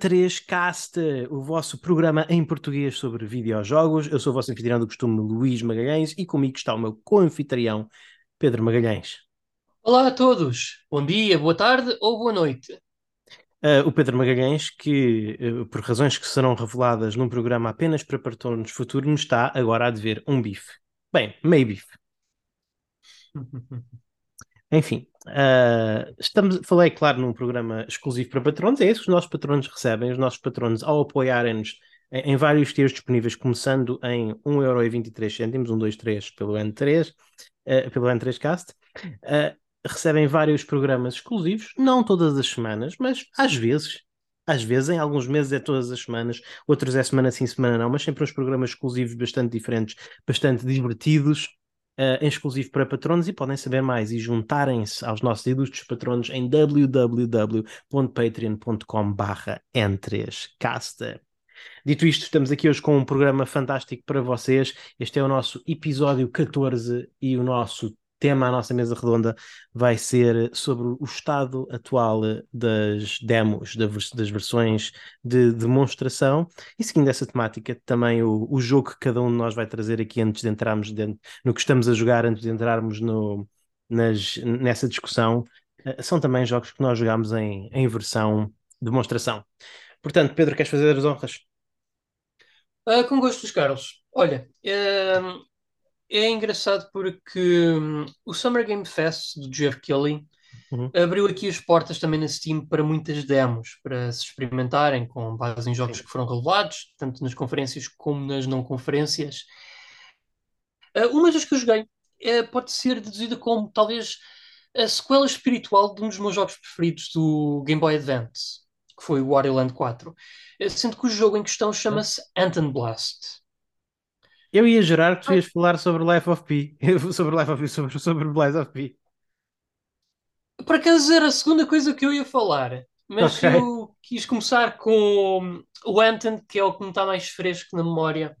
bem-vindos a mais um N3Cast, o vosso programa em português sobre videojogos. Eu sou o vosso anfitrião do costume, Luís Magalhães, e comigo está o meu co-anfitrião, Pedro Magalhães. Olá a todos, bom dia, boa tarde ou boa noite. Uh, o Pedro Magalhães, que uh, por razões que serão reveladas num programa apenas para patronos futuro, nos está agora a dever um bife. Bem, meio bife. Enfim, uh, estamos, falei, claro, num programa exclusivo para patronos, é isso que os nossos patronos recebem, os nossos patronos ao apoiarem-nos em, em, vários tiers disponíveis, começando em 1,23€, 1, 2, 3 pelo N3, uh, pelo N3Cast, uh, recebem vários programas exclusivos, não todas as semanas, mas às vezes, às vezes, em alguns meses é todas as semanas, outros é semana sim, semana não, mas sempre uns programas exclusivos bastante diferentes, bastante divertidos, uh, em exclusivo para patronos e podem saber mais e juntarem-se aos nossos ilustres patronos em www.patreon.com n3cast. Dito isto, estamos aqui hoje com um programa fantástico para vocês. Este é o nosso episódio 14 e o nosso tema, a nossa mesa redonda, vai ser sobre o estado atual das demos, das versões de demonstração. E seguindo essa temática, também o, o jogo que cada um de nós vai trazer aqui antes de entrarmos dentro, no que estamos a jogar, antes de entrarmos no, nas, nessa discussão, eh, são também jogos que nós jogamos em, em versão demonstração. Portanto, Pedro, queres fazer as honras? Uh, com gosto, Carlos. Olha, uh, é engraçado porque hum, o Summer Game Fest do Jeff Kelly uhum. abriu aqui as portas também na Steam para muitas demos, para se experimentarem com base em jogos Sim. que foram revelados, tanto nas conferências como nas não conferências. Uh, uma das que eu joguei uh, pode ser deduzida como talvez a sequela espiritual de um dos meus jogos preferidos do Game Boy Advance, que foi o Wario Land 4, uh, sendo que o jogo em questão chama-se Anton Blast. Eu ia jurar que tu ias falar sobre Life of P. sobre Life of P, sobre, sobre of P. Por acaso era a segunda coisa que eu ia falar. Mas okay. eu quis começar com o Anton, que é o que me está mais fresco na memória.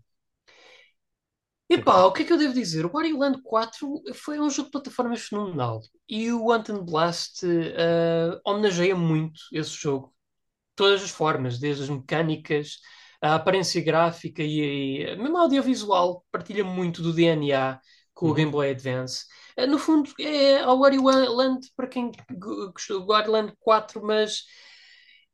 Epá, o que é que eu devo dizer? O Wario Land 4 foi um jogo de plataformas fenomenal. E o Anton Blast uh, homenageia muito esse jogo. Todas as formas, desde as mecânicas, a aparência gráfica e, e mesmo audiovisual partilha muito do DNA com uhum. o Game Boy Advance. Eh, no fundo, é o Wario Land para quem gostou do Wario Land 4, mas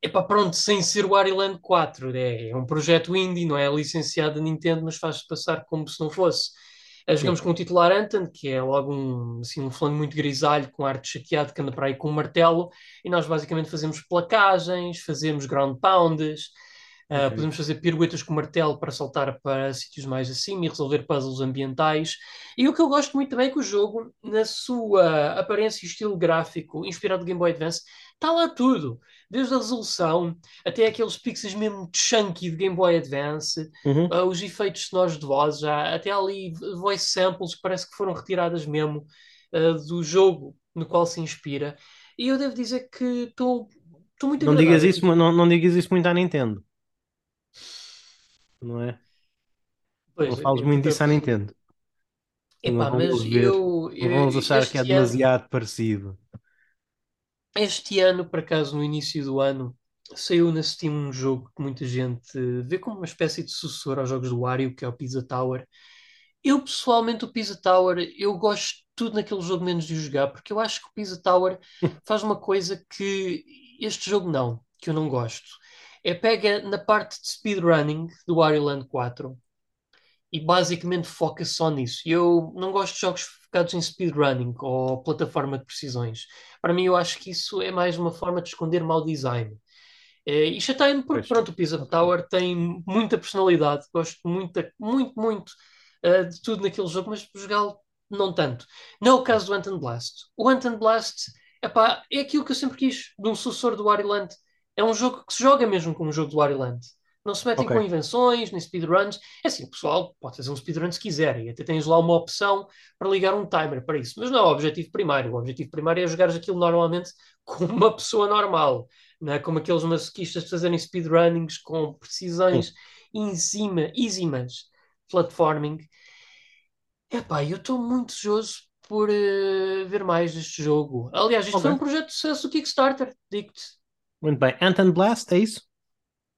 epá, pronto, sem ser o Wario Land 4. É, é um projeto indie, não é licenciado da Nintendo, mas faz-se passar como se não fosse. Eh, jogamos Sim. com o titular Anton, que é logo um, assim, um fulano muito grisalho, com arte chateado, que anda para aí com um martelo, e nós basicamente fazemos placagens, fazemos ground pounds, Uh, podemos fazer piruetas com martelo para saltar para sítios mais acima e resolver puzzles ambientais. E o que eu gosto muito também é que o jogo, na sua aparência e estilo gráfico, inspirado no Game Boy Advance, está lá tudo. Desde a resolução até aqueles pixels mesmo chunky de Game Boy Advance, uhum. uh, os efeitos sonoros de voz, já, até ali voice samples que parece que foram retiradas mesmo uh, do jogo no qual se inspira. E eu devo dizer que estou muito não digas isso não, não digas isso muito à Nintendo não é? Pois, não fales muito disso à Nintendo. Epá, mas eu, eu, vamos achar que é demasiado ano, parecido. Este ano, por acaso, no início do ano, saiu na Steam um jogo que muita gente vê como uma espécie de sucessor aos jogos do Wario, que é o Pizza Tower. Eu, pessoalmente, o Pizza Tower, eu gosto de tudo naquele jogo menos de jogar, porque eu acho que o Pizza Tower faz uma coisa que este jogo não, que eu não gosto é pega na parte de speedrunning do Wario Land 4 e basicamente foca só nisso. Eu não gosto de jogos focados em speedrunning ou plataforma de precisões. Para mim, eu acho que isso é mais uma forma de esconder mau design. É, e chateia-me porque, pronto, o Pizza Tower tem muita personalidade. Gosto muito, muito, muito uh, de tudo naquele jogo, mas jogá-lo não tanto. Não é o caso do Anton Blast. O Anton Blast epá, é aquilo que eu sempre quis de um sucessor do Wario Land é um jogo que se joga mesmo como um jogo do Wario Land. Não se metem okay. com invenções, nem speedruns. É assim, o pessoal pode fazer um speedrun se quiser e até tens lá uma opção para ligar um timer para isso. Mas não é o objetivo primário. O objetivo primário é jogar aquilo normalmente com uma pessoa normal. Não é como aqueles masoquistas fazerem speedrunnings com precisões enzima, platforming. Epá, eu estou muito desejoso por uh, ver mais deste jogo. Aliás, isto okay. foi um projeto de sucesso do Kickstarter, digo-te. Muito bem. Ant Blast, é isso?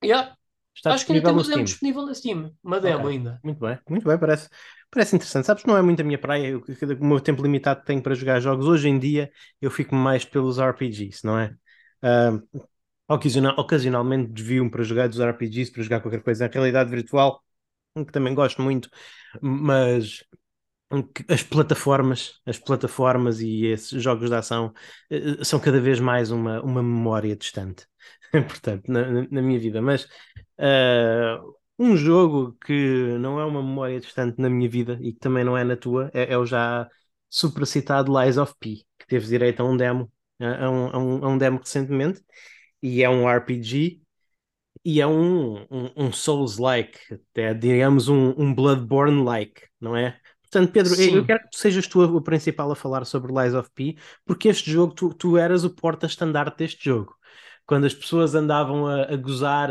Yeah. Está Acho que ainda temos demo disponível na Steam. Uma demo Ok. ainda. Muito bem, muito bem, parece, parece interessante. Sabes, não é muito a minha praia, eu, o meu tempo limitado que tenho para jogar jogos. Hoje em dia eu fico mais pelos RPGs, não é? Ah, ocasional- ocasionalmente desvio-me para jogar dos RPGs, para jogar qualquer coisa em realidade virtual, que também gosto muito, mas as plataformas, as plataformas e esses jogos de ação eh, são cada vez mais uma, uma memória distante, portanto, na, na- minha vida. Mas ah, um jogo que não é uma memória distante na minha vida e que também não é na tua é, é o já supracitado Lies of P, que teve direito a um demo, a um, a um, a um demo recentemente, e é um RPG. E é um, um, um Souls-like, até digamos um, um Bloodborne-like, não é? Portanto, Pedro, eu eu Sim. quero que sejas tu o principal a falar sobre Lies of P, porque este jogo, tu, tu eras o porta-estandarte deste jogo. Quando as pessoas andavam a, a gozar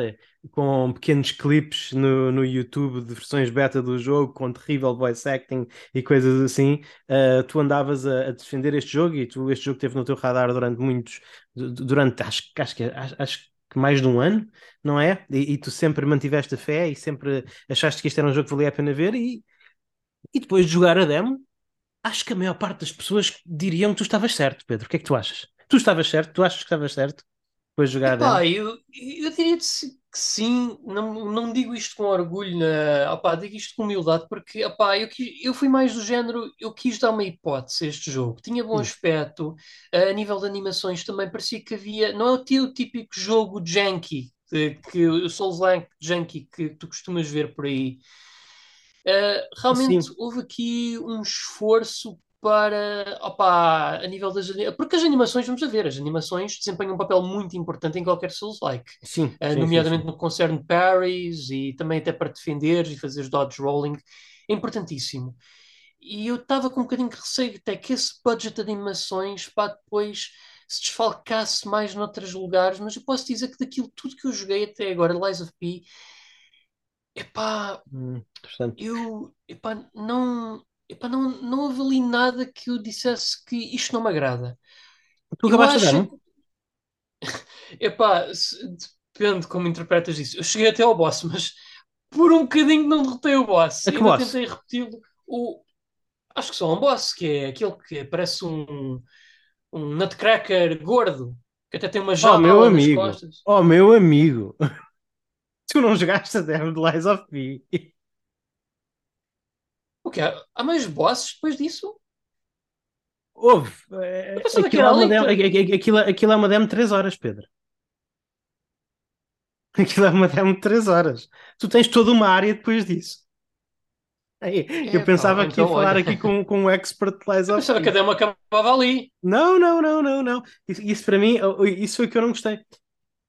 com pequenos clipes no, no YouTube de versões beta do jogo, com terrível voice acting e coisas assim, uh, tu andavas a, a, defender este jogo e tu, este jogo esteve no teu radar durante muitos, durante acho, acho, que, acho, acho que mais de um ano, não é? E, e, tu sempre mantiveste a fé e sempre achaste que este era um jogo que valia a pena ver e, e depois de jogar a demo, acho que a maior parte das pessoas diriam que tu estavas certo, Pedro. O que é que tu achas? Tu estavas certo? Tu achas que estavas certo depois de jogar Epá, a demo? eu, eu diria que sim, não, não digo isto com orgulho, na, opá, digo isto com humildade, porque opá, eu, quis- eu fui mais do género, eu quis dar uma hipótese a este jogo. Tinha bom Hum. aspecto, a nível de animações também parecia que havia, não é o teu típico jogo janky, que, que o Souls-like janky que tu costumas ver por aí. Uh, realmente Sim, houve aqui um esforço para, opá, a nível das porque as animações, vamos a ver, as animações desempenham um papel muito importante em qualquer Souls-like, sim, Uh, sim, sim, nomeadamente sim. no que concerne parries e também até para defender e fazer dodge rolling, é importantíssimo. E eu estava com um bocadinho de receio até que esse budget de animações pá, depois se desfalcasse mais noutros lugares, mas eu posso dizer que daquilo tudo que eu joguei até agora, Lies of P, epá, Hum, eu epá, não, epá, não, não houve ali nada que eu dissesse que isto não me agrada. Tu Eu acabaste acho, demo? epá, se- depende como interpretas isso. Eu cheguei até ao boss, mas por um bocadinho não derrotei o boss. E boss? tentei repeti-lo. O, acho que só um boss, que é aquele que parece um, um nutcracker gordo, que até tem uma Oh, meu jaula nas amigo. costas. Oh, meu amigo. Tu não jogaste a demo de Lies of P. O que há? Mais bosses depois disso? Houve. Pensava que Aquilo é uma demo, aquilo, aquilo é uma demo de 3 horas, Pedro. Aquilo é uma demo de 3 horas. Tu tens toda uma área depois disso. Eu Epá, pensava que ia então falar olha. aqui com, com um expert de Lies of pensava que a demo acabava ali. Não, não, não, não, não. Isso, isso para mim, isso foi o que eu não gostei.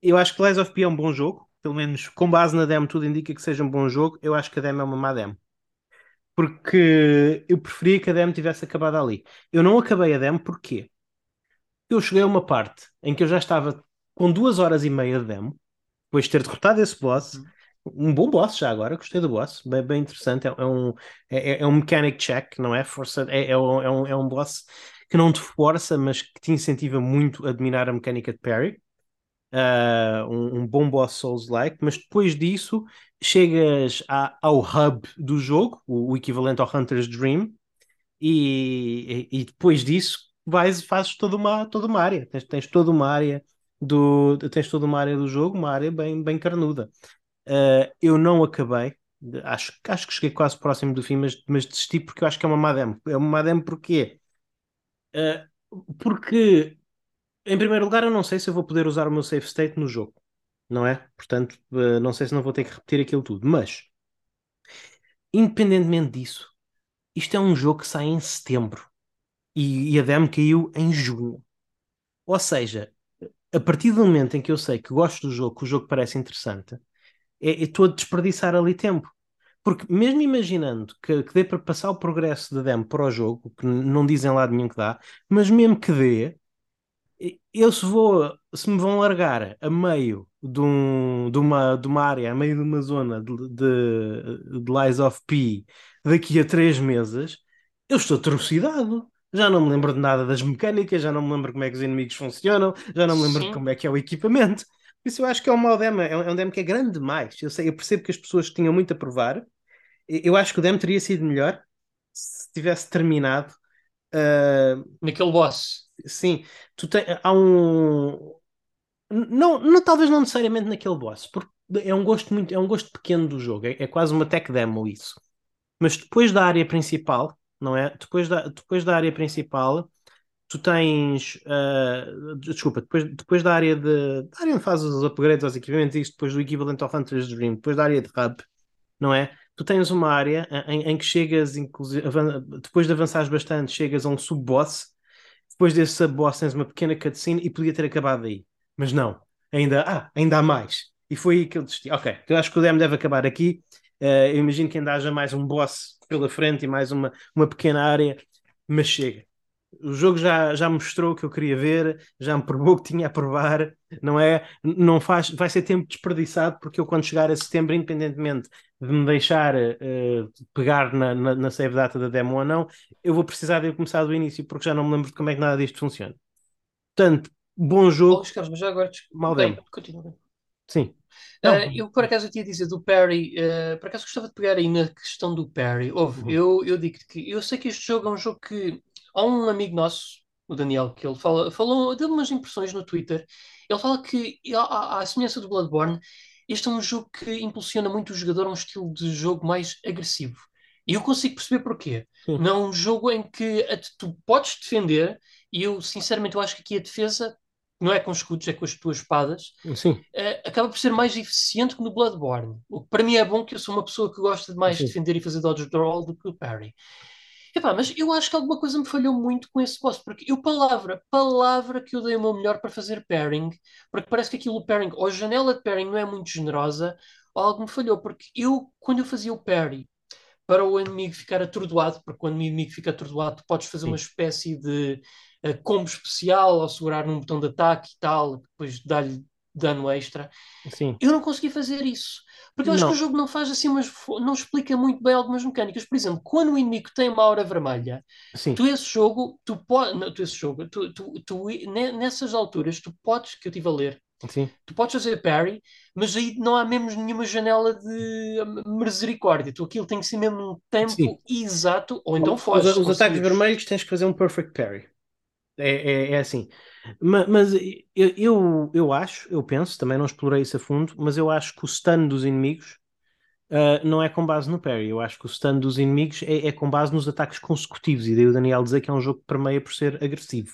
Eu acho que Lies of P é um bom jogo. Pelo menos com base na demo, tudo indica que seja um bom jogo. Eu acho que a demo é uma má demo. Porque eu preferia que a demo tivesse acabado ali. Eu não acabei a demo porquê? Eu cheguei a uma parte em que eu já estava com duas horas e meia de demo, depois de ter derrotado esse boss, um bom boss já agora, gostei do boss, bem, bem interessante, é, é um, é, é um mechanic check, não é? Força, é, é, um, é, um, é um boss que não te força, mas que te incentiva muito a dominar a mecânica de parry. Uh, um, um bom boss Souls-like, mas depois disso chegas a, ao hub do jogo, o, o equivalente ao Hunter's Dream, e, e, depois disso vais fazes toda uma, toda uma área, tens, tens toda uma área do tens toda uma área do jogo, uma área bem, bem carnuda. Uh, eu não acabei, acho, acho que cheguei quase próximo do fim, mas, mas desisti porque eu acho que é uma má demo. É uma má demo porquê? Uh, porque, em primeiro lugar, eu não sei se eu vou poder usar o meu save state no jogo, não é? Portanto, uh, não sei se não vou ter que repetir aquilo tudo, mas independentemente disso, isto é um jogo que sai em setembro e, e a demo caiu em junho. Ou seja, a partir do momento em que eu sei que gosto do jogo, que o jogo parece interessante, é, estou a desperdiçar ali tempo. Porque mesmo imaginando que, que dê para passar o progresso da demo para o jogo, que não dizem lá de nenhum que dá, mas mesmo que dê, eu se vou, se me vão largar a meio de, um, de, uma, de uma área, a meio de uma zona de, de, de Lies of P daqui a três meses, eu estou atrocidade. já não me lembro de nada das mecânicas, já não me lembro como é que os inimigos funcionam, já não me lembro Sim. como é que é o equipamento. Por isso eu acho que é um mau demo, é um, é demo que é grande demais. Eu, sei, eu percebo que as pessoas tinham muito a provar. Eu acho que o demo teria sido melhor se tivesse terminado. Uh... Naquele boss. Sim, tu tem, há um. Não, não, talvez não necessariamente naquele boss, porque é um gosto muito, é um gosto pequeno do jogo, é, é quase uma tech demo isso. Mas depois da área principal, não é? Depois da, depois da área principal, tu tens. Uh, desculpa, depois, depois da área de. Da área onde fazes os upgrades aos equipamentos, isto depois do equivalente ao Hunter's Dream, depois da área de hub, não é? Tu tens uma área em, em que chegas, inclusive, depois de avançares bastante, chegas a um sub-boss. Depois desse sub-boss tens uma pequena cutscene e podia ter acabado aí. Mas não, ainda, ah, ainda há mais. E foi aí que eu desisti. Ok, eu acho que o demo deve acabar aqui. Uh, eu imagino que ainda haja mais um boss pela frente e mais uma, uma pequena área, mas chega. O jogo já, já mostrou o que eu queria ver, já me provou que tinha a provar, não é? Não faz, vai ser tempo desperdiçado, porque eu, quando chegar a setembro, independentemente de me deixar uh, pegar na, na, na, save data da demo ou não, eu vou precisar de começar do início, porque já não me lembro de como é que nada disto funciona. Portanto, bom jogo. Oh, Carlos, mas já agora. Mal demo. Continua. Sim. Uh, eu, por acaso, eu tinha a dizer do Perry, uh, por acaso gostava de pegar aí na questão do Perry. Ouve, uhum. eu, eu digo que eu sei que este jogo é um jogo que. Há um amigo nosso, o Daniel, que ele fala, falou, deu umas impressões no Twitter. Ele fala que, à, à semelhança do Bloodborne, este é um jogo que impulsiona muito o jogador a um estilo de jogo mais agressivo. E eu consigo perceber porquê. Não é um jogo em que tu podes defender, e eu, sinceramente, eu acho que aqui a defesa não é com escudos, é com as tuas espadas, Sim. Uh, acaba por ser mais eficiente que no Bloodborne. O que para mim é bom, que eu sou uma pessoa que gosta de mais Sim. defender e fazer dodge roll do que o parry. Epá, mas eu acho que alguma coisa me falhou muito com esse boss, porque eu, palavra, palavra que eu dei o meu melhor para fazer pairing, porque parece que aquilo pairing, ou a janela de pairing não é muito generosa, ou algo me falhou, porque eu, quando eu fazia o parry, para o inimigo ficar atordoado, porque quando o inimigo fica atordoado, tu podes fazer Sim. uma espécie de uh, combo especial ao segurar num botão de ataque e tal, depois dá-lhe dano extra. Sim. Eu não consegui fazer isso. Porque eu acho não. que o jogo não faz assim, mas não explica muito bem algumas mecânicas. Por exemplo, quando o inimigo tem uma aura vermelha, Sim. tu esse jogo, tu podes, tu esse jogo, tu, tu, tu, nessas alturas, tu podes, que eu estive a ler, Sim. Tu podes fazer parry, mas aí não há mesmo nenhuma janela de misericórdia. Tu aquilo tem que ser mesmo um tempo Sim. exato, ou então foge. Os, os ataques vermelhos tens que fazer um perfect parry. É, é, é assim. Mas, mas eu, eu, acho, eu penso, também não explorei isso a fundo, mas eu acho que o stun dos inimigos uh, não é com base no parry. Eu acho que o stun dos inimigos é, é, com base nos ataques consecutivos. E daí o Daniel dizer que é um jogo que permeia por ser agressivo.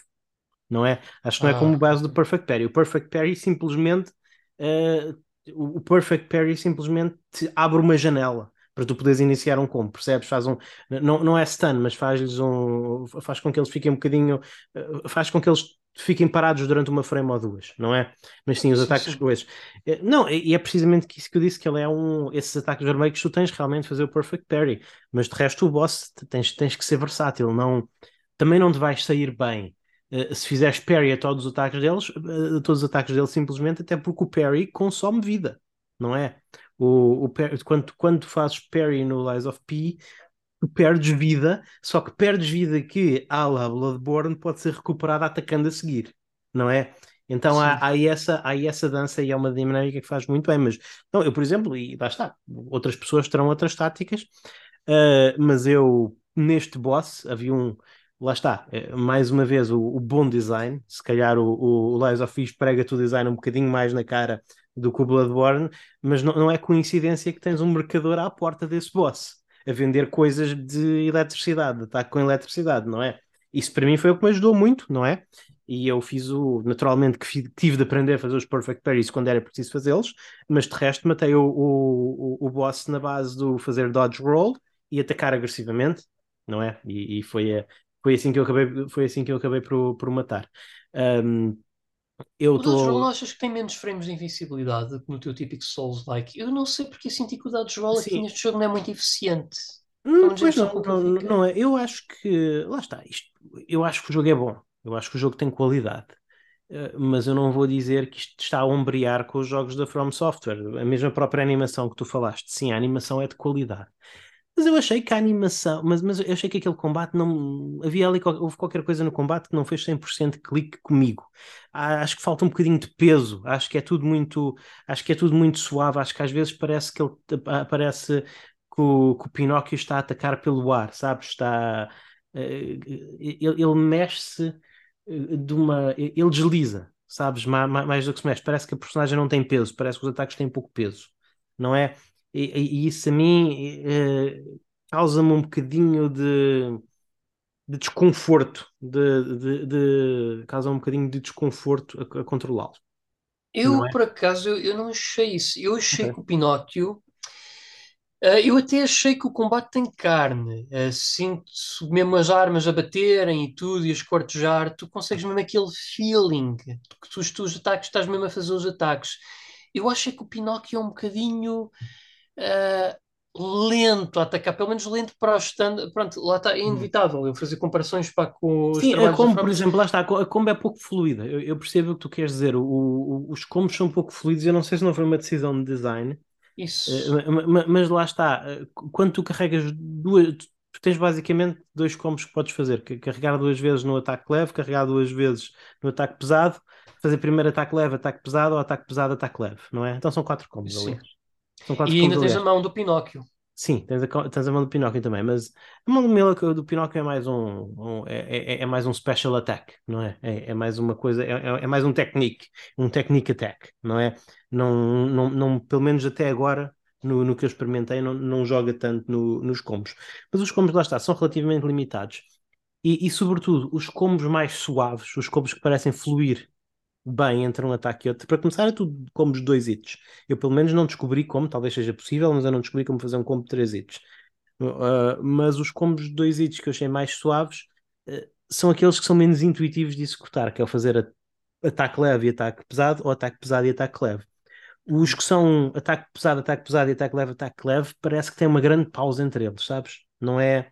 Não é? Acho que não é como ah. base do Perfect Parry. O Perfect Parry simplesmente. Uh, o Perfect Parry simplesmente abre uma janela para tu poderes iniciar um combo, percebes? Faz um, não, não é stun, mas faz um, faz com que eles fiquem um bocadinho, eh, faz com que eles fiquem parados durante uma frame ou duas, não é? Mas sim, os sim, ataques coisas. Eh, não, e é precisamente isso que eu disse, que ele é um, esses ataques vermelhos tu tens realmente fazer o perfect parry, mas de resto o boss tens, tens que ser versátil, não, também não te vais sair bem. Uh, se fizeres parry a todos os ataques deles, uh, todos os ataques deles simplesmente até porque o parry consome vida, não é? O, o, quando, quando fazes parry no Lies of P, tu perdes vida, só que perdes vida que, à la Bloodborne, pode ser recuperada atacando a seguir, não é? Então há, há, essa, há essa dança e é uma dinâmica que faz muito bem. Mas então, eu, por exemplo, e lá está, outras pessoas terão outras táticas, uh, mas eu, neste boss, havia um. Lá está, eh, mais uma vez, o, o bom design. Se calhar o, o, o Lies of Fish prega-te o design um bocadinho mais na cara do que o Bloodborne, mas não, não é coincidência que tens um mercador à porta desse boss a vender coisas de eletricidade, de ataque com eletricidade, não é? Isso para mim foi o que me ajudou muito, não é? E eu fiz o. Naturalmente que tive de aprender a fazer os Perfect Parries quando era preciso fazê-los, mas de resto matei o, o, o, boss na base do fazer dodge roll e atacar agressivamente, não é? E, e foi, foi assim que eu acabei, foi assim que eu acabei por, por matar. Um, eu o tô... Roll achas que tem menos frames de invencibilidade que no teu típico Souls-like? Eu não sei porque senti que o Dodge Roll aqui neste jogo não é muito eficiente. Hum, pois não, não, não, não, é. Eu acho que. Lá está. Isto, eu acho que o jogo é bom. Eu acho que o jogo tem qualidade. Uh, mas eu não vou dizer que isto está a ombrear com os jogos da From Software. A mesma própria animação que tu falaste. Sim, a animação é de qualidade. Mas eu achei que a animação, mas, mas eu achei que aquele combate não. Havia ali houve qualquer coisa no combate que não fez 100% clique comigo. Ah, acho que falta um bocadinho de peso. Acho que é tudo muito. Acho que é tudo muito suave. Acho que às vezes parece que ele parece que o, que o Pinóquio está a atacar pelo ar, sabes? Está. Eh, ele, ele mexe-se eh, de uma. Ele desliza, sabes? Mais, mais do que se mexe. Parece que a personagem não tem peso. Parece que os ataques têm pouco peso. Não é? E, e isso a mim uh, causa-me um bocadinho de, de desconforto, de, de, de causa um bocadinho de desconforto a, a controlá-lo. Eu, é? por acaso, eu, eu, não achei isso. Eu achei okay. que o Pinóquio. Uh, eu até achei que o combate tem carne. Uh, sinto mesmo as armas a baterem e tudo, e a escortejar. Tu consegues mesmo aquele feeling que tu, os teus ataques estás mesmo a fazer os ataques. Eu achei que o Pinóquio é um bocadinho uh, lento a atacar, pelo menos lento para o stand. Pronto, lá está, é hum. inevitável eu fazer comparações para com os Sim, a combo, por exemplo, lá está, a combo é pouco fluida. Eu, eu percebo o que tu queres dizer. O, o, os combos são pouco fluidos. Eu não sei se não foi uma decisão de design. Isso. Uh, mas, mas, lá está, quando tu carregas duas, tu tens basicamente dois combos que podes fazer: carregar duas vezes no ataque leve, carregar duas vezes no ataque pesado, fazer primeiro ataque leve, ataque pesado, ou ataque pesado, ataque leve, não é? Então são quatro combos, Sim. aliás. E ainda tens a mão do Pinóquio. Sim, tens a, tens a mão do Pinóquio também, mas a mão do, do Pinóquio é mais um, um é, é, é, mais um special attack, não é? É, é mais uma coisa, é, é, é mais um technique, um technique attack, não é? Não, não, não, pelo menos até agora, no, no que eu experimentei, não, não joga tanto no, nos combos. Mas os combos, lá está, são relativamente limitados. E, e, sobretudo, os combos mais suaves, os combos que parecem fluir bem entre um ataque e outro. Para começar, é tudo combos de dois hits. Eu, pelo menos, não descobri como, talvez seja possível, mas eu não descobri como fazer um combo de três hits. Uh, mas os combos de dois hits que eu achei mais suaves uh, são aqueles que são menos intuitivos de executar, que é o fazer ataque leve e ataque pesado, ou ataque pesado e ataque leve. Os que são ataque pesado, ataque pesado e ataque leve, ataque leve, parece que tem uma grande pausa entre eles, sabes? Não é,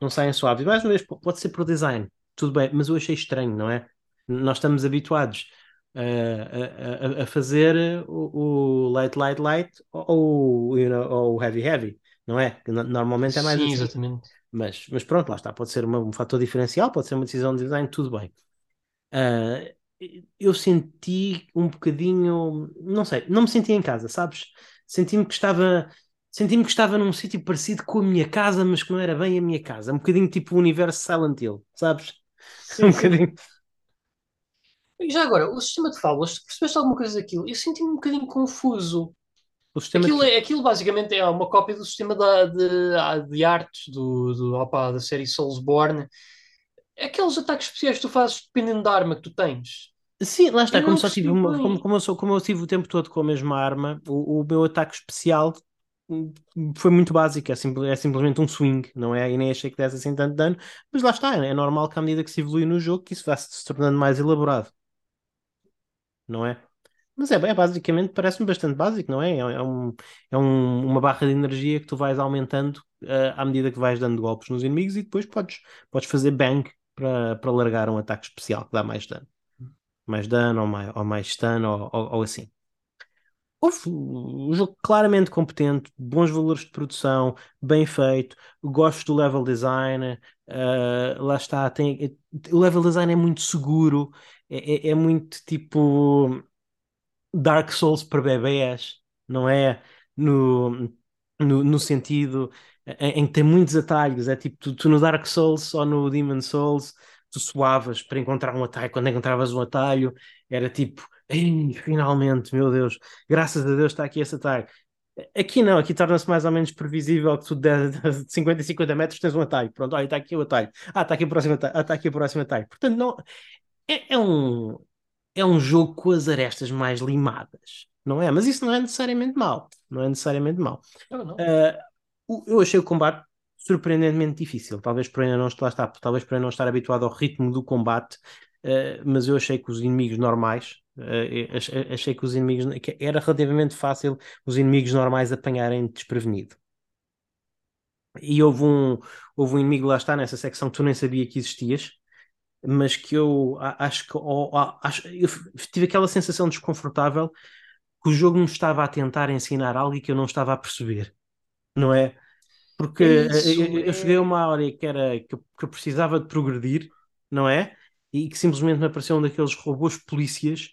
não saem suaves. Mais uma vez, pode ser por design, tudo bem, mas eu achei estranho, não é? Nós estamos habituados a, a, a fazer o, o, light, light, light ou, you know, ou o heavy, heavy, não é? Normalmente é mais Sim, assim. exatamente. Mas, mas pronto, lá está, pode ser uma, um fator diferencial, pode ser uma decisão de design, tudo bem. Uh, eu senti um bocadinho, não sei, não me senti em casa, sabes? Senti-me que estava, senti-me que estava num sítio parecido com a minha casa, mas que não era bem a minha casa, um bocadinho tipo o universo Silent Hill, sabes? Sim, um bocadinho. E já agora, o sistema de fábulas, percebeste alguma coisa daquilo? Eu senti-me um bocadinho confuso. Aquilo, de... é, aquilo basicamente é uma cópia do sistema da, de, de artes do, do, opa, da série Soulsborne. Aqueles ataques especiais que tu fazes dependendo da arma que tu tens. Sim, lá está, como, só tive uma, como, como, eu sou, como eu tive o tempo todo com a mesma arma, o, o meu ataque especial foi muito básico, é, é, simplesmente um swing, não é? E nem achei que desse assim tanto dano, mas lá está, é normal que à medida que se evolui no jogo que isso vá se tornando mais elaborado não é? Mas é, é basicamente, parece-me bastante básico, não é? É, é, um, é um, uma barra de energia que tu vais aumentando uh, à medida que vais dando golpes nos inimigos e depois podes, podes fazer bang para, para largar um ataque especial que dá mais dano. Mais dano ou mais, ou mais stun ou, ou, ou assim. um jogo claramente competente, bons valores de produção, bem feito, gosto do level design, uh, lá está, tem, o level design é muito seguro, é, é, é muito tipo Dark Souls para bebés, não é? No, no, no sentido em, em, que tem muitos atalhos, é tipo, tu, tu, no Dark Souls ou no Demon Souls, tu suavas para encontrar um atalho, quando encontravas um atalho, era tipo, finalmente, meu Deus, graças a Deus está aqui esse atalho. Aqui não, aqui torna-se mais ou menos previsível que tu de, de 50 e 50 metros tens um atalho. Pronto, olha, está aqui o atalho. Ah, está aqui o próximo atalho. Ah, está aqui o próximo atalho. Portanto, não, é, é, um, é um jogo com as arestas mais limadas, não é? Mas isso não é necessariamente mau. Não é necessariamente mau. Uh, eu achei o combate surpreendentemente difícil. Talvez por ainda não estar, está, talvez por ainda não estar habituado ao ritmo do combate, uh, mas eu achei que os inimigos normais, uh, achei que os inimigos que era relativamente fácil os inimigos normais apanharem desprevenido. E houve um, houve um inimigo lá está nessa secção que tu nem sabia que existias, mas que eu acho que ou, acho, eu tive aquela sensação desconfortável que o jogo me estava a tentar ensinar algo e que eu não estava a perceber, não é? Porque eh, isso, eu, eu cheguei a é... uma área que, era, que, eu, que eu precisava de progredir, não é? E que simplesmente me apareceu um daqueles robôs polícias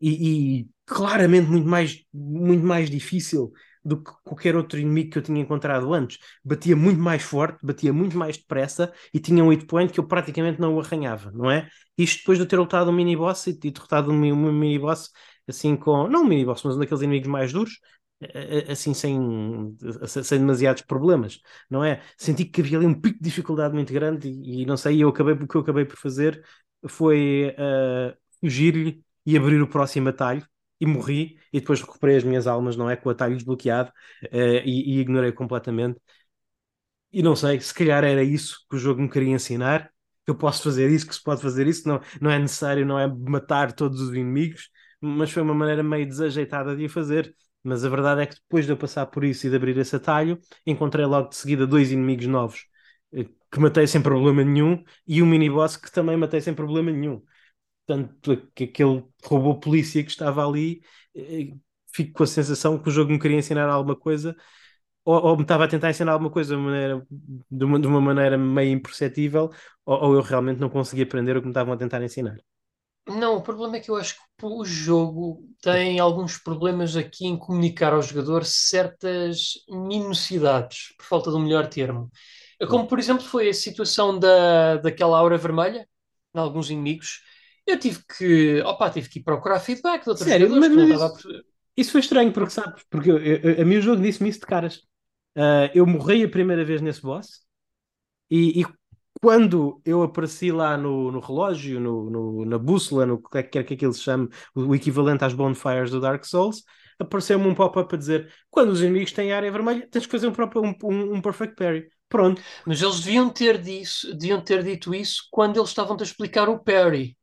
e, e claramente muito mais, muito mais difícil do que qualquer outro inimigo que eu tinha encontrado antes. Batia muito mais forte, batia muito mais depressa e tinha um hit point que eu praticamente não o arranhava, não é? Isto depois de eu ter lutado um mini-boss e, e derrotado um, um mini-boss assim com, não um mini-boss, mas um daqueles inimigos mais duros, assim sem, sem demasiados problemas, não é? Senti que havia ali um pico de dificuldade muito grande e, e não sei, eu acabei, o que eu acabei por fazer foi uh, fugir-lhe e abrir o próximo atalho e morri e depois recuperei as minhas almas, não é? Com o atalho desbloqueado uh, e, e, ignorei completamente. E não sei, se calhar era isso que o jogo me queria ensinar, que eu posso fazer isso, que se pode fazer isso, não, não é necessário, não é matar todos os inimigos, mas foi uma maneira meio desajeitada de o fazer. Mas a verdade é que depois de eu passar por isso e de abrir esse atalho, encontrei logo de seguida dois inimigos novos eh, que matei sem problema nenhum e um mini-boss que também matei sem problema nenhum. Portanto, que aquele robô polícia que estava ali, eh, fico com a sensação que o jogo me queria ensinar alguma coisa ou, ou me estava a tentar ensinar alguma coisa de uma maneira, de uma, de uma maneira meio imperceptível ou, ou eu realmente não conseguia aprender o que me estavam a tentar ensinar. Não, o problema é que eu acho que o jogo tem alguns problemas aqui em comunicar ao jogador certas minucidades, por falta de um melhor termo. Como, por exemplo, foi a situação da, daquela aura vermelha, em alguns inimigos. Eu tive que, opa, tive que ir procurar feedback de outros Sério? Mas, mas estava a isso, isso foi estranho, porque sabes, porque eu, eu, a mim o jogo disse-me isso de caras. Uh, eu morri a primeira vez nesse boss e, e quando eu apareci lá no, no relógio, no, no, na bússola, no que quer que aquilo se chame, o equivalente às bonfires do Dark Souls, apareceu-me um pop-up a dizer: quando os inimigos têm área vermelha, tens que fazer um, próprio, um, um, um perfect parry. Pronto. Mas eles deviam ter, disso, deviam ter dito isso quando eles estavam a explicar o parry.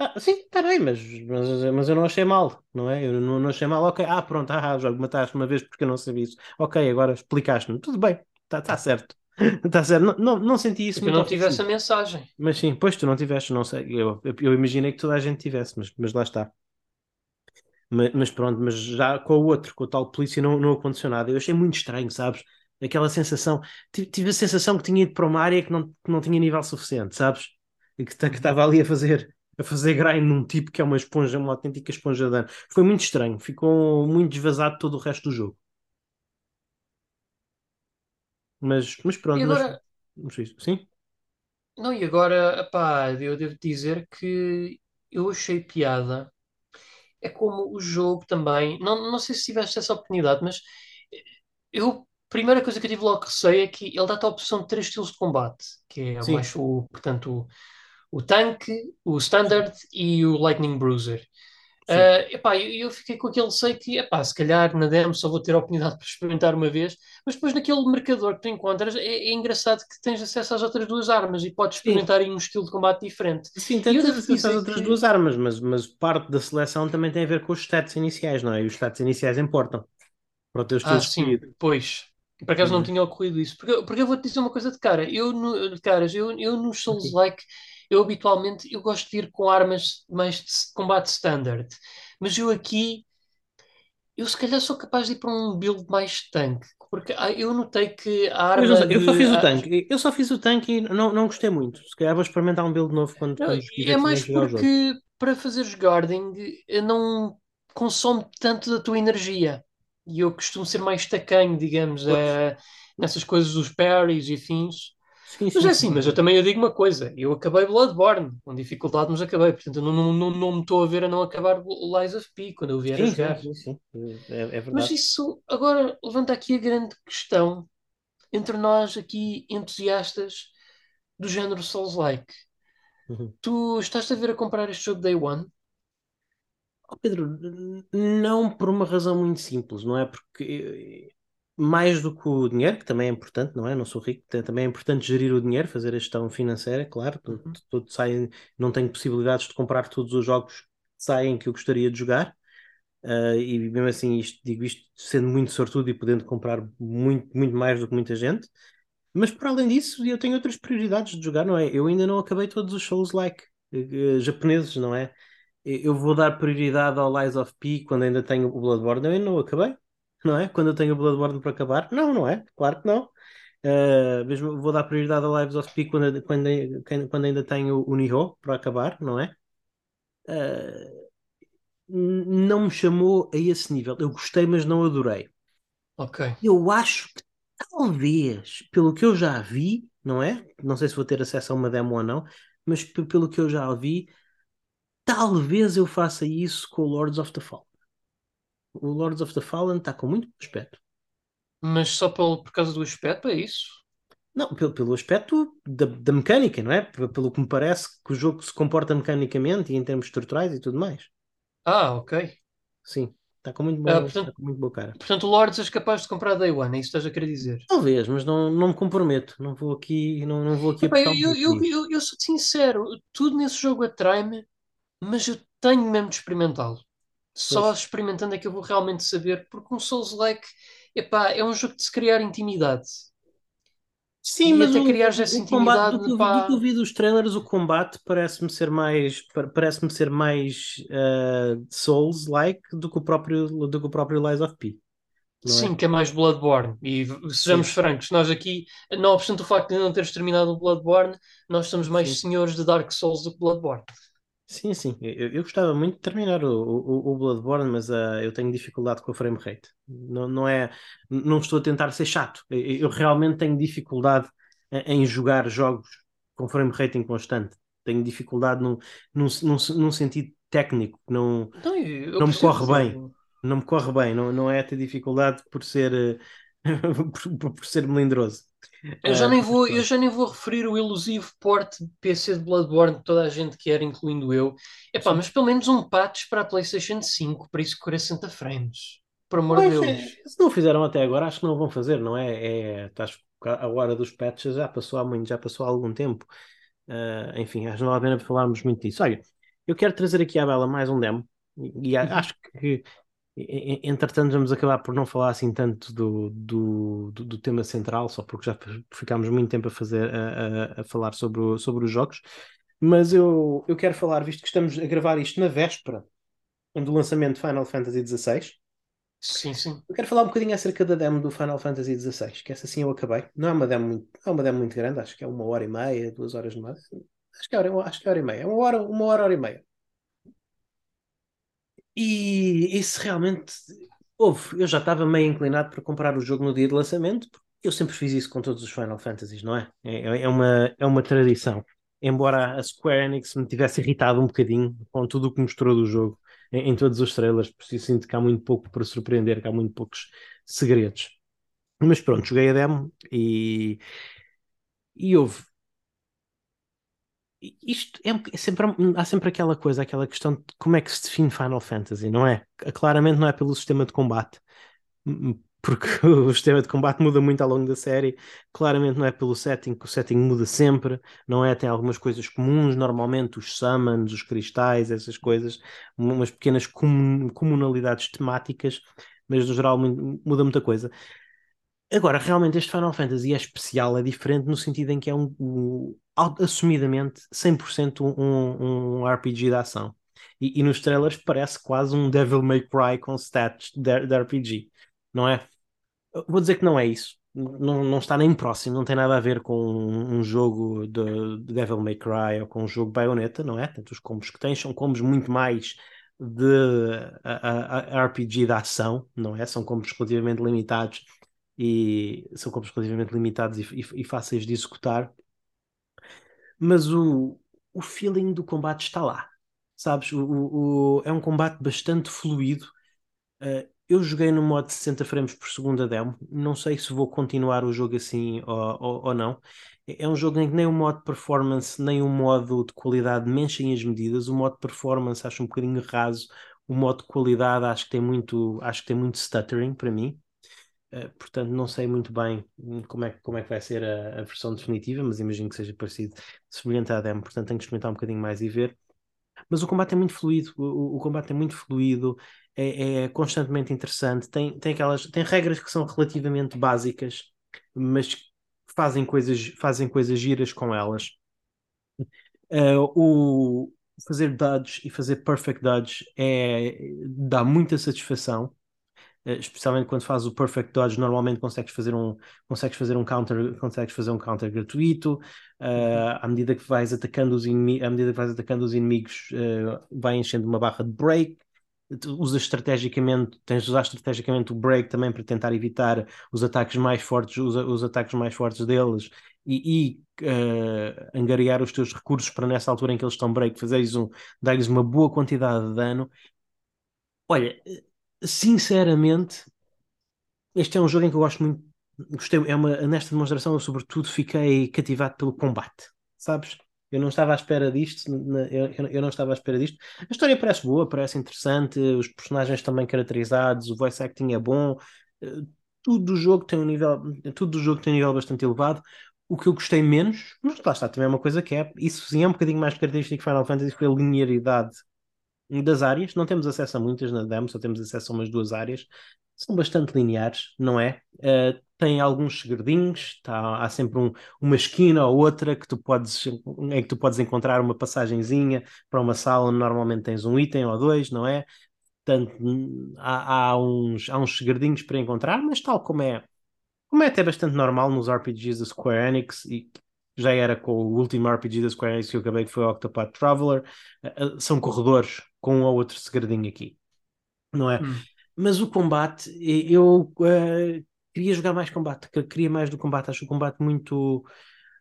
Ah, sim, está bem, mas, mas, mas eu não achei mal, não é? Eu não, não achei mal, ok, ah, pronto, ah, já mataste uma vez porque eu não sabia isso. Ok, agora explicaste-me, tudo bem, está tá certo. Está certo, não, não, não senti isso porque muito eu não tive essa mensagem. Mas sim, pois tu não tiveste, não sei, eu, eu, eu imaginei que toda a gente tivesse, mas, mas lá está. Mas, mas, pronto, mas já com o outro, com o tal polícia, não, não aconteceu nada. Eu achei muito estranho, sabes? Aquela sensação, tive, tive a sensação que tinha ido para uma área que não, que não tinha nível suficiente, sabes? E que estava ali a fazer a fazer grind num tipo que é uma esponja, uma autêntica esponja de dano. Foi muito estranho, ficou muito desvasado todo o resto do jogo. Mas, mas pronto, E agora, mas, sim. não, e agora, pá, eu devo dizer que eu achei piada. É como o jogo também, não, não sei se tiveste essa oportunidade, mas eu, a primeira coisa que eu tive logo receio é que ele dá-te a opção de três estilos de combate, que é Sim. mais o, portanto, o, o tanque, o standard e o lightning bruiser. Uh, epá, eu, eu fiquei com aquele sei que, epá, se calhar na demo só vou ter a oportunidade para experimentar uma vez, mas depois naquele marcador que tu encontras é, é engraçado que tens acesso às outras duas armas e podes experimentar em um estilo de combate diferente. Sim, tens acesso às outras que- duas armas, mas, mas parte da seleção também tem a ver com os stats iniciais, não é? E os stats iniciais importam para o teu estilo Ah, sim, pois. Por acaso não Uhum. tinha ocorrido isso. Porque, porque eu vou-te dizer uma coisa de cara. Eu, no, de caras, eu, eu nos Souls-like, eu habitualmente eu gosto de ir com armas mais de combate standard. Mas eu aqui, eu se calhar sou capaz de ir para um build mais tanque. Porque ah, eu notei que a arma eu, eu só de- fiz o a- tanque. Eu só fiz o tanque e não, não gostei muito. Se calhar vou experimentar um build novo quando, Não, quando é mais o porque para fazeres guarding não consome tanto da tua energia. E eu costumo ser mais tacanho, digamos, eh, nessas coisas dos parries e afins. Sim, Mas sim, é assim, sim. mas eu também eu digo uma coisa, eu acabei Bloodborne, com dificuldade, mas acabei. Portanto, eu não, não, não, não me estou a ver a não acabar o Lies of P quando eu vier a Sim, jogar. sim, sim, sim. É, é Mas verdade. isso agora levanta aqui a grande questão entre nós aqui entusiastas do género Souls-like. Uhum. Tu estás a ver a comprar este jogo Day One? Oh, Pedro, não por uma razão muito simples, não é? Porque eh, mais do que o dinheiro, que também é importante, não é? Não sou rico, também é importante gerir o dinheiro, fazer a gestão financeira, claro. Tudo, Uhum. tudo sai, não tenho possibilidades de comprar todos os jogos que saem que eu gostaria de jogar. Ah, e mesmo assim, isto, digo isto sendo muito sortudo e podendo comprar muito, muito mais do que muita gente. Mas para além disso, eu tenho outras prioridades de jogar, não é? Eu ainda não acabei todos os Souls-like eh, eh, japoneses, não é? Eu vou dar prioridade ao Lies of P quando ainda tenho o Bloodborne, eu ainda não acabei. Não é? Quando eu tenho o Bloodborne para acabar? Não, não é? Claro que não. Uh, mesmo vou dar prioridade a Lives of P quando, quando, quando ainda tenho o Nihon para acabar, não é? Uh, não me chamou a esse nível. Eu gostei, mas não adorei. Ok. Eu acho que talvez, pelo que eu já vi, não é? Não sei se vou ter acesso a uma demo ou não, mas pelo que eu já vi, talvez eu faça isso com o Lords of the Fallen. O Lords of the Fallen está com muito aspecto. Mas só pelo, por causa do aspecto, é isso? Não, pelo, pelo aspecto da, da mecânica, não é? Pelo que me parece que o jogo se comporta mecanicamente e em termos estruturais e tudo mais. Ah, ok. Sim, está com muito Ah, portanto- está com muito boa cara. Portanto, o Lords és capaz de comprar Day One, é isso que estás a querer dizer? Talvez, mas não, não me comprometo. Não vou aqui, não, não vou aqui Epá, eu, eu, eu, eu, eu sou sincero, tudo nesse jogo atrai-me, mas eu tenho mesmo de experimentá-lo. Só experimentando é que eu vou realmente saber, porque um Souls-like, epá, é um jogo de se criar intimidade. Sim, E mas até o, criares essa o combate, do que, eu, vi- do intimidade, que eu pá. vi dos trailers, o combate parece-me ser mais pa- parece-me ser mais ah, Souls-like do que o próprio do que o próprio Lies of P, não Sim, é? que é mais Bloodborne. E sejamos Sim, francos, nós aqui, não obstante o facto de não teres terminado o Bloodborne, nós somos mais sim. senhores de Dark Souls do que Bloodborne. Sim, sim. Eu, eu gostava muito de terminar o, o, o Bloodborne, mas ah, eu tenho dificuldade com a frame rate. Não, não é, não estou a tentar ser chato. Eu, eu realmente tenho dificuldade em, em jogar jogos com frame rate inconstante. Tenho dificuldade num, num, num, num sentido técnico. Não, eu não me corre bem. Não me corre bem. Não, não é ter dificuldade por ser, por, por ser melindroso. Eu já Ah, nem vou, eu já nem vou referir o elusivo porte PC de Bloodborne que toda a gente quer, incluindo eu. Epá, Sim. mas pelo menos um patch para a PlayStation 5, para isso que 60 frames. Por amor de Pois, Deus. é, se não fizeram até agora, acho que não vão fazer, não é? É, estás, a hora dos patches já passou há muito, já passou há algum tempo. Ah, enfim, acho que não vale a pena falarmos muito disso. Olha, eu quero trazer aqui à Bela mais um demo e, Uhum. acho que entretanto vamos acabar por não falar assim tanto do, do, do, do tema central, só porque já ficámos muito tempo a fazer a, a, a falar sobre, o- sobre os jogos. Mas eu, eu quero falar, visto que estamos a gravar isto na véspera do lançamento de Final Fantasy XVI. Sim, sim. Eu quero falar um bocadinho acerca da demo do Final Fantasy XVI, que essa sim eu acabei. Não é uma demo muito, é uma demo muito grande, acho que é uma hora e meia, duas horas no máximo. Acho que é hora, acho que é hora e meia, é uma hora, uma hora, hora e meia. E isso realmente houve. Eu já estava meio inclinado para comprar o jogo no dia de lançamento, eu sempre fiz isso com todos os Final Fantasies, não é? É, é uma, é uma tradição. Embora a Square Enix me tivesse irritado um bocadinho com tudo o que mostrou do jogo em, em todos os trailers, porque eu sinto que há muito pouco para surpreender, que há muito poucos segredos. Mas pronto, joguei a demo e, e houve. Isto é, é sempre, há sempre aquela coisa, aquela questão de como é que se define Final Fantasy, não é? Claramente não é pelo sistema de combate, m- porque o sistema de combate muda muito ao longo da série. Claramente não é pelo setting, que o setting muda sempre, não é? Tem algumas coisas comuns, normalmente os summons, os cristais, essas coisas, umas pequenas comun- comunalidades temáticas, mas no geral mu- muda muita coisa. Agora, realmente, este Final Fantasy é especial, é diferente no sentido em que é um, um- assumidamente 100% um, um RPG de ação. E, e nos trailers parece quase um Devil May Cry com stats de, de RPG, não é? Vou dizer que não é isso. Não, não está nem próximo, não tem nada a ver com um, um jogo de, de Devil May Cry ou com um jogo Bayonetta, não é? Tanto os combos que tens são combos muito mais de a- a- a RPG de ação, não é? São combos relativamente limitados e são combos relativamente limitados e, e- e fáceis de executar, mas o, o feeling do combate está lá, sabes? O, o- o- é um combate bastante fluido. Uh, eu joguei no modo 60 frames por segundo a demo, não sei se vou continuar o jogo assim ou, ou, ou não. É é um jogo em que nem o modo performance nem o modo de qualidade mexem as medidas. O modo performance acho um bocadinho raso, o modo de qualidade acho que tem muito, acho que tem muito stuttering para mim. Uh, portanto, não sei muito bem hum, como é, como é que vai ser a, a versão definitiva, mas imagino que seja parecido, semelhante à demo. Portanto, tenho que experimentar um bocadinho mais e ver. Mas o combate é muito fluido, o- o combate é muito fluido, é, é constantemente interessante, tem, tem aquelas, tem regras que são relativamente básicas, mas fazem coisas, fazem coisas giras com elas. Uh, o fazer dodge e fazer perfect dodge é, dá muita satisfação. Especialmente quando fazes o perfect dodge, normalmente consegues fazer um, consegues fazer um counter, consegues fazer um counter gratuito. Uh, à medida que vais atacando os inimigos, à medida que vais atacando os inimigos, uh, vai enchendo uma barra de break. Usas estrategicamente, tens de usar estrategicamente o break também para tentar evitar os ataques mais fortes, os, os ataques mais fortes deles e, e uh, angariar os teus recursos para nessa altura em que eles estão break, fazeres um, dar-lhes uma boa quantidade de dano. Olha, sinceramente, este é um jogo em que eu gosto muito. Gostei, é uma, nesta demonstração eu sobretudo fiquei cativado pelo combate, sabes? Eu não estava à espera disto, eu, eu não estava à espera disto. A história parece boa, parece interessante, os personagens também caracterizados, o voice acting é bom, eh, tudo do jogo tem um nível, tudo do jogo tem um nível bastante elevado. O que eu gostei menos, mas lá está, também é uma coisa que é, isso sim é um bocadinho mais característico de Final Fantasy, foi a linearidade das áreas. Não temos acesso a muitas na demo, só temos acesso a umas duas áreas. São bastante lineares, não é? Uh, tem alguns segredinhos, tá, há sempre um, uma esquina ou outra que tu podes, em que tu podes encontrar uma passagenzinha para uma sala onde normalmente tens um item ou dois, não é? Portanto, há, há, uns, há uns segredinhos para encontrar, mas tal como é, como é até bastante normal nos RPGs da Square Enix e já era com o último RPG da Square Enix que eu acabei, que foi o Octopath Traveler, uh, são corredores com um ou outro segredinho aqui, não é? Hum. Mas o combate, eu uh, queria jogar mais combate, queria mais do combate, acho o combate muito.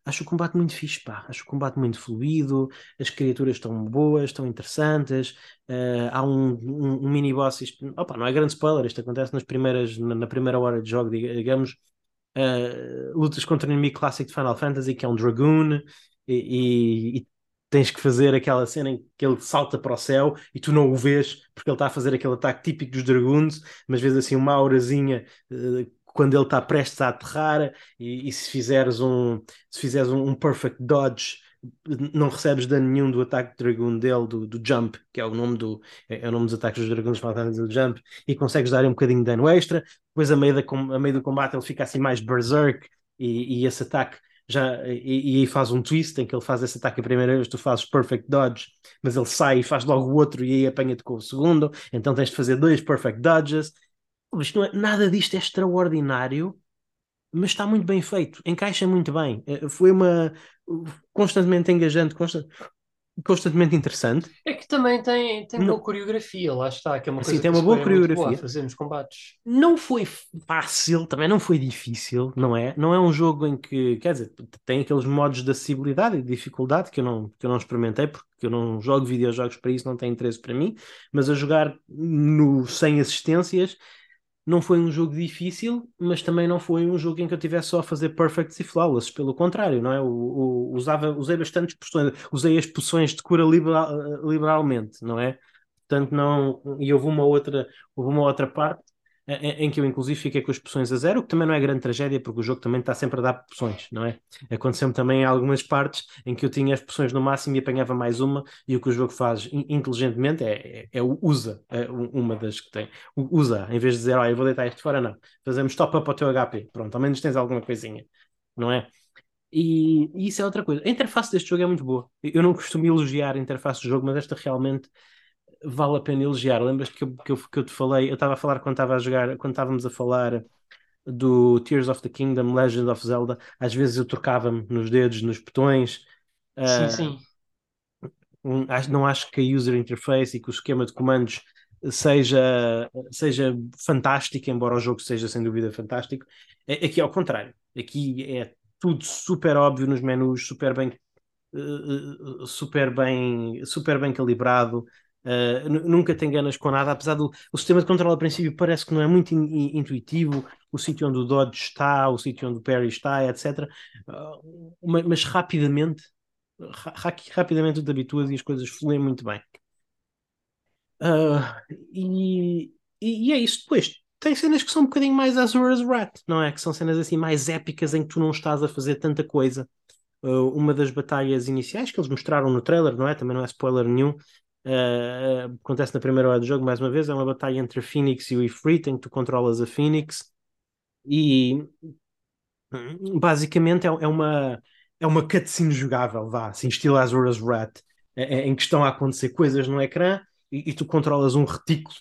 Acho o combate muito fixe, pá. Acho o combate muito fluido, as criaturas estão boas, estão interessantes. Uh, há um, um, um mini boss. Isto, opa, não é grande spoiler, isto acontece nas primeiras, na, na primeira hora de jogo, digamos. Uh, lutas contra o inimigo clássico de Final Fantasy, que é um Dragoon, e, e, e tens que fazer aquela cena em que ele salta para o céu e tu não o vês porque ele está a fazer aquele ataque típico dos Dragoons, mas vês assim uma aurazinha uh, quando ele está prestes a aterrar e, e, se fizeres um se fizeres um, um, perfect dodge não recebes dano nenhum do ataque de Dragoon dele, do, do Jump, que é o nome do é, é o nome dos ataques dos Dragoons do Jump, e consegues dar um bocadinho de dano extra, depois a meio, da, a meio do combate ele fica assim mais berserk e, e esse ataque já, e, e, faz um twist em que ele faz esse ataque a primeira vez, tu fazes perfect dodge, mas ele sai e faz logo o outro e aí apanha-te com o segundo, então tens de fazer dois perfect dodges. Mas não é, nada disto é extraordinário, mas está muito bem feito, encaixa muito bem. Eh, foi uma constantemente engajante, constant, constantemente interessante. É que também tem, tem boa coreografia, lá está, que é uma coisa Sim, tem uma boa coreografia. Boa fazermos combates. Não foi fácil, também não foi difícil, não é? Não é um jogo em que, quer dizer, tem aqueles modos de acessibilidade e de dificuldade que eu não, que eu não experimentei, porque eu não jogo videojogos para isso, não tem interesse para mim, mas a jogar no, sem assistências não foi um jogo difícil, mas também não foi um jogo em que eu tivesse só a fazer perfects e flawless, pelo contrário, não é? O, o, usava, usei bastante expressões, usei as poções de cura liberal, liberalmente, não é? Portanto, não. E houve uma outra, houve uma outra parte em que eu inclusive fiquei com as poções a zero, o que também não é grande tragédia, porque o jogo também está sempre a dar poções, não é? Aconteceu-me também em algumas partes em que eu tinha as poções no máximo e apanhava mais uma, e o que o jogo faz inteligentemente é, é, é usa é uma das que tem. Usa, em vez de dizer, olha, eu vou deitar isto fora, não. Fazemos top up ao teu HP, pronto, ao menos tens alguma coisinha, não é? E, e isso é outra coisa. A interface deste jogo é muito boa. Eu não costumo elogiar a interface do jogo, mas esta realmente vale a pena elogiar. Lembras-te que eu, que, eu, que eu te falei, eu estava a falar quando estava a jogar, quando estávamos a falar do Tears of the Kingdom, Legend of Zelda, às vezes eu trocava-me nos dedos, nos botões. Sim, uh, sim. Não acho que a user interface e que o esquema de comandos seja, seja fantástico, embora o jogo seja sem dúvida fantástico. É, aqui é ao contrário. Aqui é tudo super óbvio nos menus, super bem, uh, super bem, super bem calibrado. Uh, nunca te enganas com nada, apesar do o sistema de controle a princípio parece que não é muito in, in, intuitivo, o sítio onde o Dodge está, o sítio onde o Perry está, etc. Uh, ah, mas, rapidamente, ra rapidamente te habituas e as coisas fluem muito bem. Uh, e, e, e, é isso. Depois, tem cenas que são um bocadinho mais Azura's Rat, não é? Que são cenas assim mais épicas em que tu não estás a fazer tanta coisa. Uh, uma das batalhas iniciais que eles mostraram no trailer, não é? Também não é spoiler nenhum, Uh, acontece na primeira hora do jogo, mais uma vez, é uma batalha entre a Phoenix e o Ifrit, em que tu controlas a Phoenix e basicamente é, é uma é uma cutscene jogável, vá, assim, estilo Azura's é, é, em que estão a acontecer coisas no ecrã e, e, tu controlas um retículo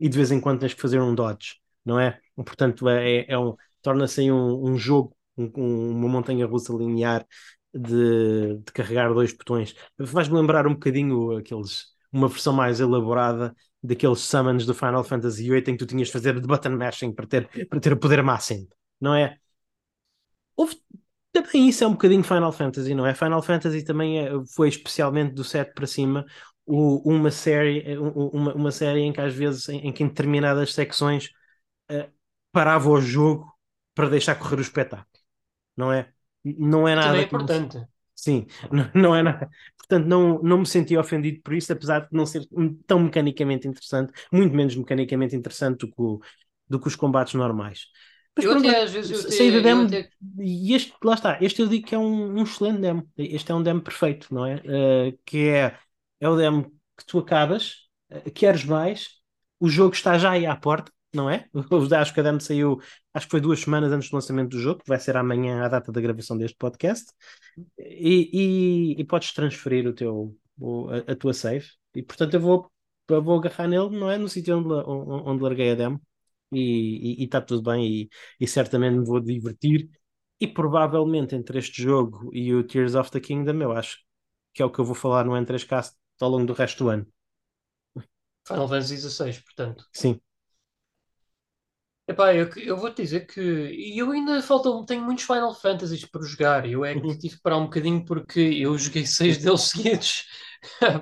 e de vez em quando tens que fazer um dodge. não é? Portanto, é, é um, torna-se um, um jogo, um, uma montanha russa linear de, de carregar dois botões. Faz-me lembrar um bocadinho aqueles, uma versão mais elaborada daqueles summons do Final Fantasy VIII em que tu tinhas de fazer de button mashing para ter, para ter o poder máximo, não é? Houve, também isso é um bocadinho Final Fantasy, não é? Final Fantasy também é, foi especialmente do 7 para cima o, uma série uma, uma série em que às vezes em, em que em determinadas secções uh, parava o jogo para deixar correr o espetáculo, não é? Não é nada. Também é importante. Sim, não, não é nada. Portanto, não, não me senti ofendido por isso, apesar de não ser tão mecanicamente interessante, muito menos mecanicamente interessante do que, o, do que os combates normais. Mas eu até às vezes eu saída demo, até... e este, lá está, este eu digo que é um, um excelente demo. Este é um demo perfeito, não é? Uh, que é, é o demo que tu acabas, uh, queres mais, o jogo está já aí à porta, não é? Acho que a demo saiu, acho que foi duas semanas antes do lançamento do jogo, que vai ser amanhã a data da gravação deste podcast, e, e, e podes transferir o teu, o, a, a, tua save, e portanto eu vou, eu vou agarrar nele, não é? No sítio onde, onde, onde larguei a demo, e está tudo bem, e, e certamente me vou divertir, e provavelmente entre este jogo e o Tears of the Kingdom, eu acho que é o que eu vou falar no N3Cast ao longo do resto do ano. Final Fantasy XVI, portanto. Sim. Epá, eu, eu vou-te dizer que eu ainda falta, tenho muitos Final Fantasies para jogar. Eu é que uhum. tive que parar um bocadinho porque eu joguei seis deles seguidos.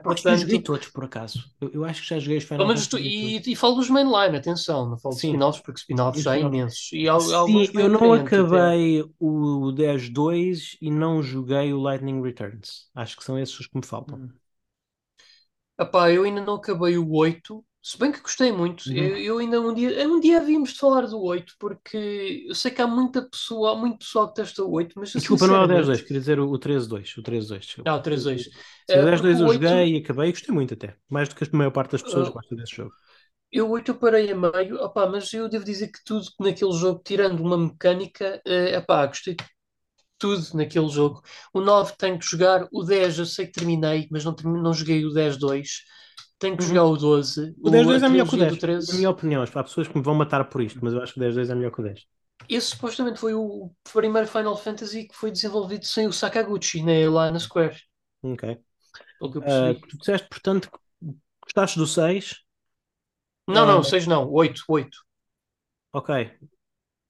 Portanto, eu joguei todos, por acaso. Eu, eu, acho que já joguei os Final Fantasy. E, e, falo dos mainline, atenção, não falo dos spin-offs porque spin-offs já há imensos. E Sim, alguns eu não acabei até. o 10-2 e não joguei o Lightning Returns. Acho que são esses os que me faltam. Hum. Epá, eu ainda não acabei o 8 se bem que gostei muito, uhum. eu, eu, ainda um dia, um dia havíamos de falar do 8, porque eu sei que há muita pessoa, muito pessoal que testa o 8, mas Desculpa, não é o 10-2, queria dizer o, o 13-2. O 13-2. Ah, o 13-2. O 10-2 eu 8... joguei e acabei e gostei muito até. Mais do que a maior parte das pessoas uh, gosta desse jogo. Eu 8 eu parei a meio, opá, mas eu devo dizer que tudo naquele jogo, tirando uma mecânica, uh, opá, gostei tudo naquele jogo. O 9 tenho que jogar, o 10 eu sei que terminei, mas não, não joguei o 10-2 tenho que uhum. jogar o 12. O 10-2 é melhor que o 10. 13. Na minha opinião, há pessoas que me vão matar por isto, mas eu acho que o 10-2 é melhor que o 10. Esse supostamente foi o primeiro Final Fantasy que foi desenvolvido sem o Sakaguchi, né, lá na Square. Ok. Uh, tu disseste, portanto, que gostaste do 6? Não, uh, não, 6 ah, não, 8, 8. Ok.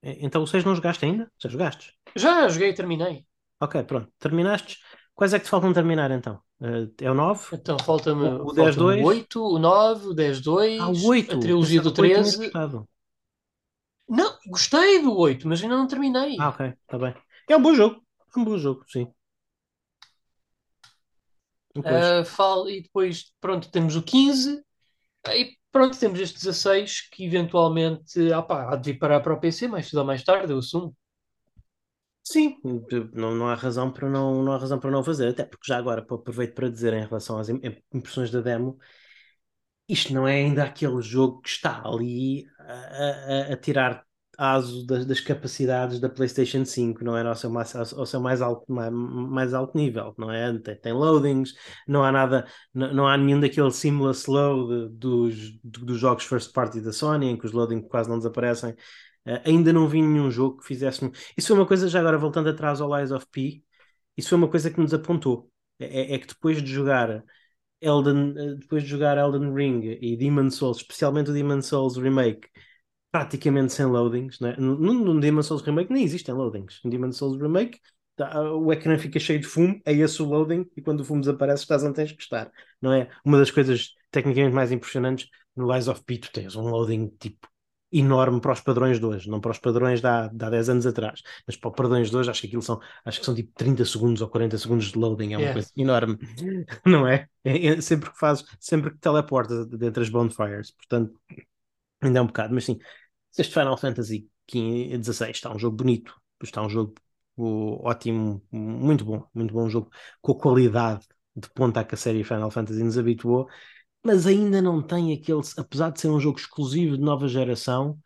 Então o 6 não jogaste ainda? Já jogaste? Já, joguei e terminei. Ok, pronto. Terminaste. Quais é que te faltam terminar então? Uh, é o 9? Então falta-me o, o 10 2 o 8, o 9, o 10 2, ah, o 8. a trilogia do 13. Não, gostei do 8, mas ainda não terminei. Ah, ok, está bem. É um bom jogo. É um bom jogo, sim. Uh, fal... E depois, pronto, temos o 15. E pronto, temos este 16 que eventualmente ah, pá, há de vir parar para o PC mais cedo ou mais tarde, eu assumo. Sim, não, não há razão para não, não há razão para não fazer, até porque já agora aproveito para dizer em relação às impressões da demo, isto não é ainda aquele jogo que está ali a, a, a tirar aso das, das, capacidades da PlayStation 5, não era ao seu mais, ao seu mais, alto, mais, mais alto nível, não é? Tem, tem loadings, não há nada, não, não há nenhum daquele seamless load dos, dos jogos first party da Sony, em que os loadings quase não desaparecem. Uh, ainda não vi nenhum jogo que fizesse. Isso foi uma coisa, já agora voltando atrás ao Lies of P, isso foi uma coisa que nos apontou. É, é, é que depois de jogar Elden, eh, depois de jogar Elden Ring e Demon Souls, especialmente o Demon Souls Remake, praticamente sem loadings, né? no, no Demon Souls Remake nem existem loadings. No Demon Souls Remake tá, o ecrã fica cheio de fumo, é esse o loading, e quando o fumo desaparece, estás onde tens que estar. Não é? Uma das coisas tecnicamente mais impressionantes no Lies of P, tu tens um loading tipo enorme para os padrões de hoje, não para os padrões de há, de há 10 anos atrás, mas para os padrões de hoje acho que aquilo são, acho que são tipo 30 segundos ou 40 segundos de loading, é uma yeah. coisa enorme, não é? É, é? Sempre que faz, sempre que teleporta dentre as bonfires, portanto, ainda é um bocado, mas sim, este Final Fantasy XVI está um jogo bonito, está um jogo ótimo, muito bom, muito bom jogo, com a qualidade de ponta que a série Final Fantasy nos habituou, mas ainda não tem aquele, apesar de ser um jogo exclusivo de nova geração,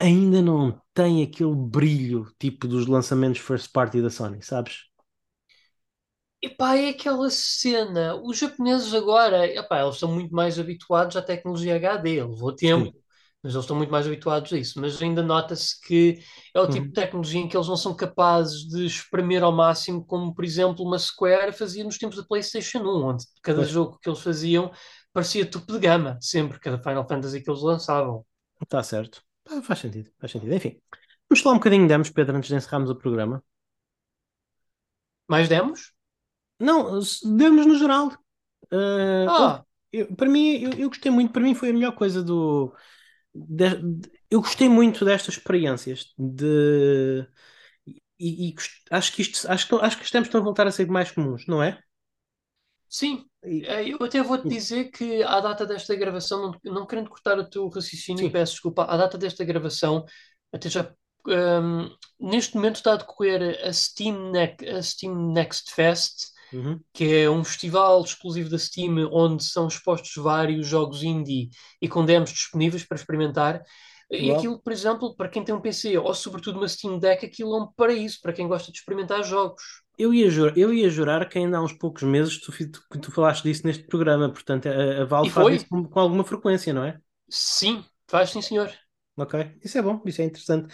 ainda não tem aquele brilho tipo dos lançamentos first party da Sony, sabes? Epá, é aquela cena. Os japoneses agora, epá, eles estão muito mais habituados à tecnologia HD, levou tempo. Sim. Mas eles estão muito mais habituados a isso. Mas ainda nota-se que é o tipo Uhum. de tecnologia em que eles não são capazes de espremer ao máximo, como por exemplo uma Square fazia nos tempos da PlayStation 1, onde cada Pois, jogo que eles faziam parecia topo de gama, sempre, cada Final Fantasy que eles lançavam. está certo. Ah, faz sentido, faz sentido. Enfim, vamos falar um bocadinho de demos, Pedro, antes de encerrarmos o programa. Mais demos? Não, demos no geral. Houve- Ah, eu- para mim, eu, eu gostei muito, para mim foi a melhor coisa do. De- de- eu gostei muito destas experiências de. E, e acho que isto, acho que, acho que os tempos estão a voltar a ser mais comuns, não é? sim. Eh, Eu até vou-te dizer que à data desta gravação, não, não querendo cortar o teu raciocínio, sim. peço desculpa, à data desta gravação, até já hum, neste momento está a decorrer a Steam, Ne- a Steam Next Fest, Uhum. que é um festival exclusivo da Steam onde são expostos vários jogos indie e com demos disponíveis para experimentar. E Uau. aquilo, por exemplo, para quem tem um PC ou sobretudo uma Steam Deck, aquilo é um paraíso para quem gosta de experimentar jogos. Eu ia, jurar, eu ia jurar que ainda há uns poucos meses tu, tu, tu falaste disso neste programa, portanto a, a Valve E faz isso com, com alguma frequência, não é? Sim, faz sim, senhor. Ok, isso é bom, isso é interessante.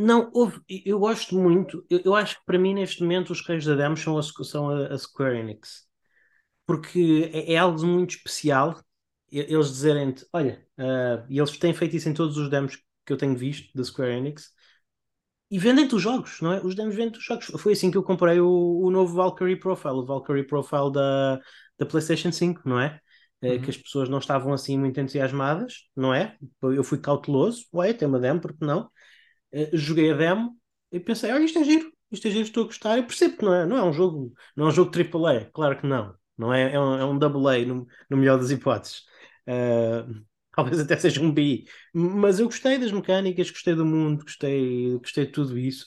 Não, houve, eu gosto muito, eu, eu acho que para mim neste momento os reis da demos são a, são a, a Square Enix, porque é, é algo muito especial eles dizerem-te, olha, ah, e eles têm feito isso em todos os demos que eu tenho visto da Square Enix, e vendem-te os jogos, não é? Os demos vendem-te os jogos. Foi assim que eu comprei o, o novo Valkyrie Profile, o Valkyrie Profile da, da PlayStation 5, não é? Eh, que Uhum. as pessoas não estavam assim muito entusiasmadas, não é? Eu fui cauteloso, ué, tem uma demo, porque não? Eh, joguei a demo e pensei, olha, isto é giro, isto é giro, estou a gostar. Eu percebo que não é, não é um jogo, não é um jogo AAA, claro que não. Não é, é um, é um double A no, no melhor das hipóteses. Eh, talvez até seja um B, mas eu gostei das mecânicas, gostei do mundo, gostei, gostei de tudo isso.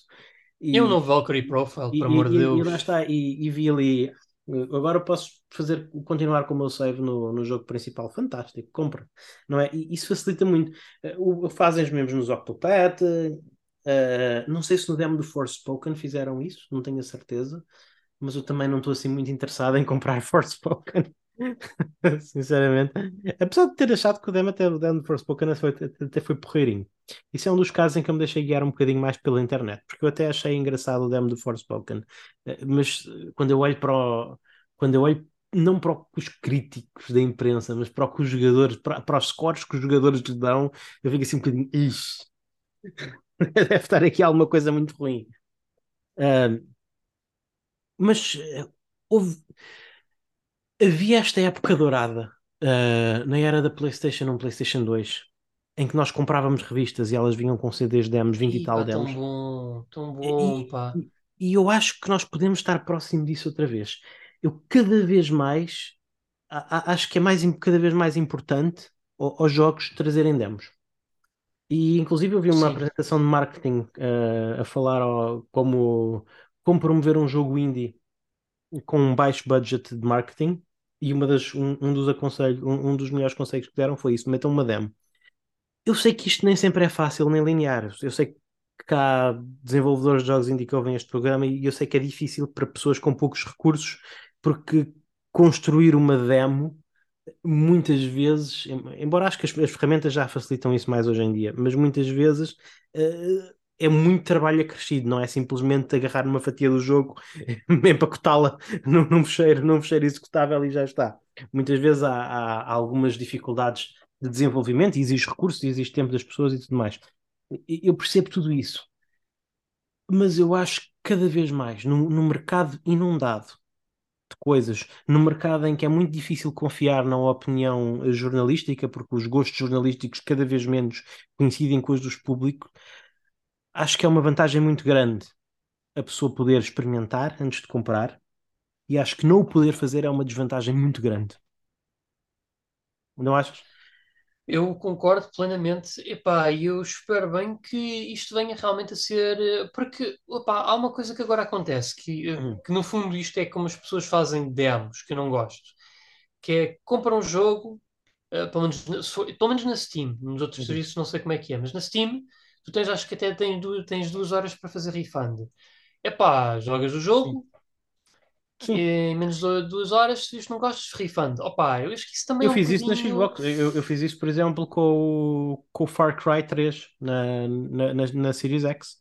E um E, novo Valkyrie Profile, por amor de e, e Deus. lá está, e, e vi ali. Eh, Agora posso fazer, continuar com o meu save no, no jogo principal. Fantástico, compra. Não é? E isso facilita muito. Eh, o- Fazem os mesmos nos Octopath. eh, não sei se no demo do Forspoken fizeram isso, não tenho a certeza. Mas eu também não estou assim muito interessado em comprar Forspoken. Sinceramente. Apesar de ter achado que o demo até o demo do Forspoken até foi, até foi porreirinho. Isso é um dos casos em que eu me deixei guiar um bocadinho mais pela internet, porque eu até achei engraçado o demo do Forspoken. Eh, Mas eh, quando eu olho para o, quando eu olho não para os críticos da imprensa, mas para os jogadores, para, para os scores que os jogadores lhe dão, eu fico assim um bocadinho, ixi, deve estar aqui alguma coisa muito ruim. Ah, mas eh, houve, havia esta época dourada, ah, na era da PlayStation 1, PlayStation 2, em que nós comprávamos revistas e elas vinham com CDs demos, 20 e Ih, tal pá, tão demos. bom, tão bom, E, pá. e- e eu acho que nós podemos estar próximo disso outra vez. Eu cada vez mais a- a- acho que é mais, cada vez mais importante ao- aos jogos trazerem demos. E inclusive eu vi uma Sim. apresentação de marketing eh, a falar ó, como, como promover um jogo indie com um baixo budget de marketing e uma das, um, um dos aconselhos, um, um dos melhores conselhos que deram foi isso, metam uma demo. Eu sei que isto nem sempre é fácil nem linear. Eu sei que há desenvolvedores de jogos indie que ouvem este programa e eu sei que é difícil para pessoas com poucos recursos, porque construir uma demo, muitas vezes, em- embora acho que as, as ferramentas já facilitam isso mais hoje em dia, mas muitas vezes eh, é muito trabalho acrescido, não é simplesmente agarrar uma fatia do jogo, empacotá-la num, num fecheiro, num fecheiro executável e já está. Muitas vezes há, há- há algumas dificuldades de desenvolvimento, exige recursos, exige tempo das pessoas e tudo mais. Eu percebo tudo isso, mas eu acho que cada vez mais, no mercado inundado de coisas, no mercado em que é muito difícil confiar na opinião jornalística, porque os gostos jornalísticos cada vez menos coincidem com os dos públicos, acho que é uma vantagem muito grande a pessoa poder experimentar antes de comprar, e acho que não o poder fazer é uma desvantagem muito grande. Não achas? Eu concordo plenamente. Epá, e eu espero bem que isto venha realmente a ser. eh, Porque epá, há uma coisa que agora acontece, que, eh, Uhum. que no fundo isto é como as pessoas fazem demos, que eu não gosto. Que é compram um jogo, eh, pelo menos, na- for- pelo menos na Steam, nos outros Uhum. serviços não sei como é que é, mas na Steam tu tens, acho que até tens duas, tens duas horas para fazer refund. Epá, jogas o jogo, Sim. Em menos de duas horas, se isto não gostas, refund. Opa, eu acho que isso também eu é um fiz isso na bocadinho... Xbox. Eu, eu, fiz isso, por exemplo, com o, com o Far Cry 3 na, na, na, na Series X.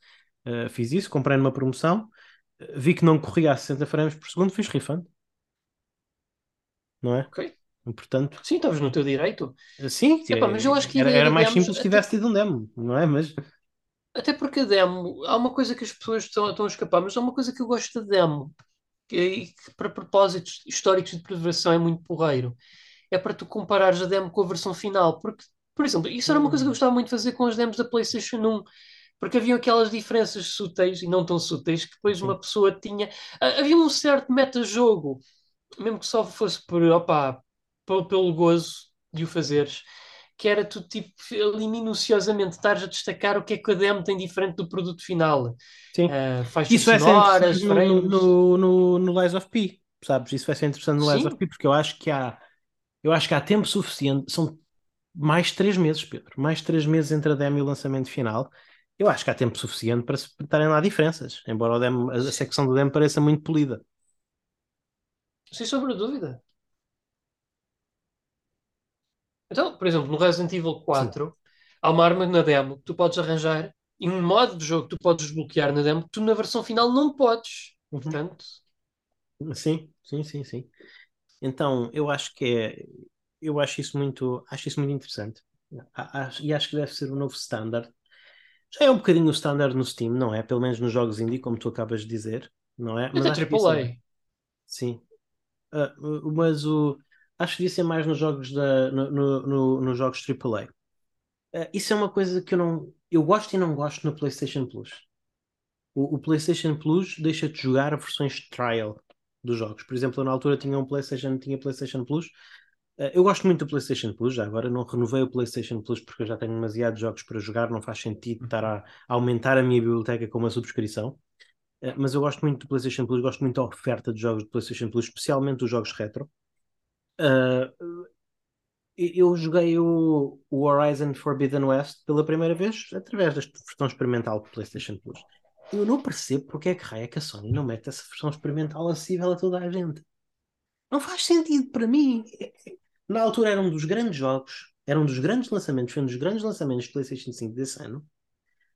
Uh, fiz isso, comprei numa promoção, vi que não corria a 60 frames por segundo, fiz refund. Não é? Ok. Portanto, sim, estavas no teu direito. Sim, Epá, mas eu acho que era, era mais demos, simples se tivesse tido um demo, não é? Mas até porque a demo, há uma coisa que as pessoas estão, estão a escapar, mas há uma coisa que eu gosto da demo, que, que para propósitos históricos de preservação é muito porreiro. É para tu comparares a demo com a versão final. Porque, por exemplo, isso era uma coisa que eu gostava muito de fazer com as demos da PlayStation 1 porque haviam aquelas diferenças súteis e não tão súteis que depois uma pessoa tinha. Havia um certo metajogo, mesmo que só fosse por, opa, pelo, pelo gozo de o fazeres, que era tu tipo ali minuciosamente estares a destacar o que é que a demo tem diferente do produto final. Sim. Uh, faixas Isso sonoras, vai ser no, no, no, no Lies of P, sabes? Isso vai ser interessante no Lies of P, porque eu acho que há eu acho que há tempo suficiente, são mais três meses, Pedro, mais três meses entre a demo e o lançamento final. Eu acho que há tempo suficiente para estarem lá diferenças, embora demo, a, a secção do demo pareça muito polida. Sem sombra de dúvida. Então, por exemplo, no Resident Evil 4, Sim. há uma arma na demo que tu podes arranjar e um modo de jogo que tu podes desbloquear na demo que tu na versão final não podes. Uhum. Portanto. Sim, sim, sim, sim. Então, eu acho que é. Eu acho isso muito, acho isso muito interessante. E acho que deve ser o um novo standard. Já é um bocadinho o standard no Steam, não é? Pelo menos nos jogos indie, como tu acabas de dizer, não é? Mas até AAA. É... Sim. Uh, mas o acho que isso é mais nos jogos da, no, no, no, nos jogos AAA. Uh, eh, isso é uma coisa que eu não eu gosto e não gosto no PlayStation Plus. O, o PlayStation Plus deixa-te jogar versões trial dos jogos. Por exemplo, eu na altura tinha um PlayStation, tinha PlayStation Plus. Uh, eu gosto muito do PlayStation Plus, já agora não renovei o PlayStation Plus porque eu já tenho demasiados jogos para jogar, não faz sentido estar a aumentar a minha biblioteca com uma subscrição. Uh, mas eu gosto muito do PlayStation Plus, gosto muito da oferta de jogos do PlayStation Plus, especialmente os jogos retro. Uh, eu joguei o, o, Horizon Forbidden West pela primeira vez através da versão experimental do PlayStation Plus. Eu não percebo porque é que raio é que a Sony não mete essa versão experimental acessível a toda a gente. Não faz sentido para mim. Na altura era um dos grandes jogos, era um dos grandes lançamentos, foi um dos grandes lançamentos do PlayStation 5 desse ano.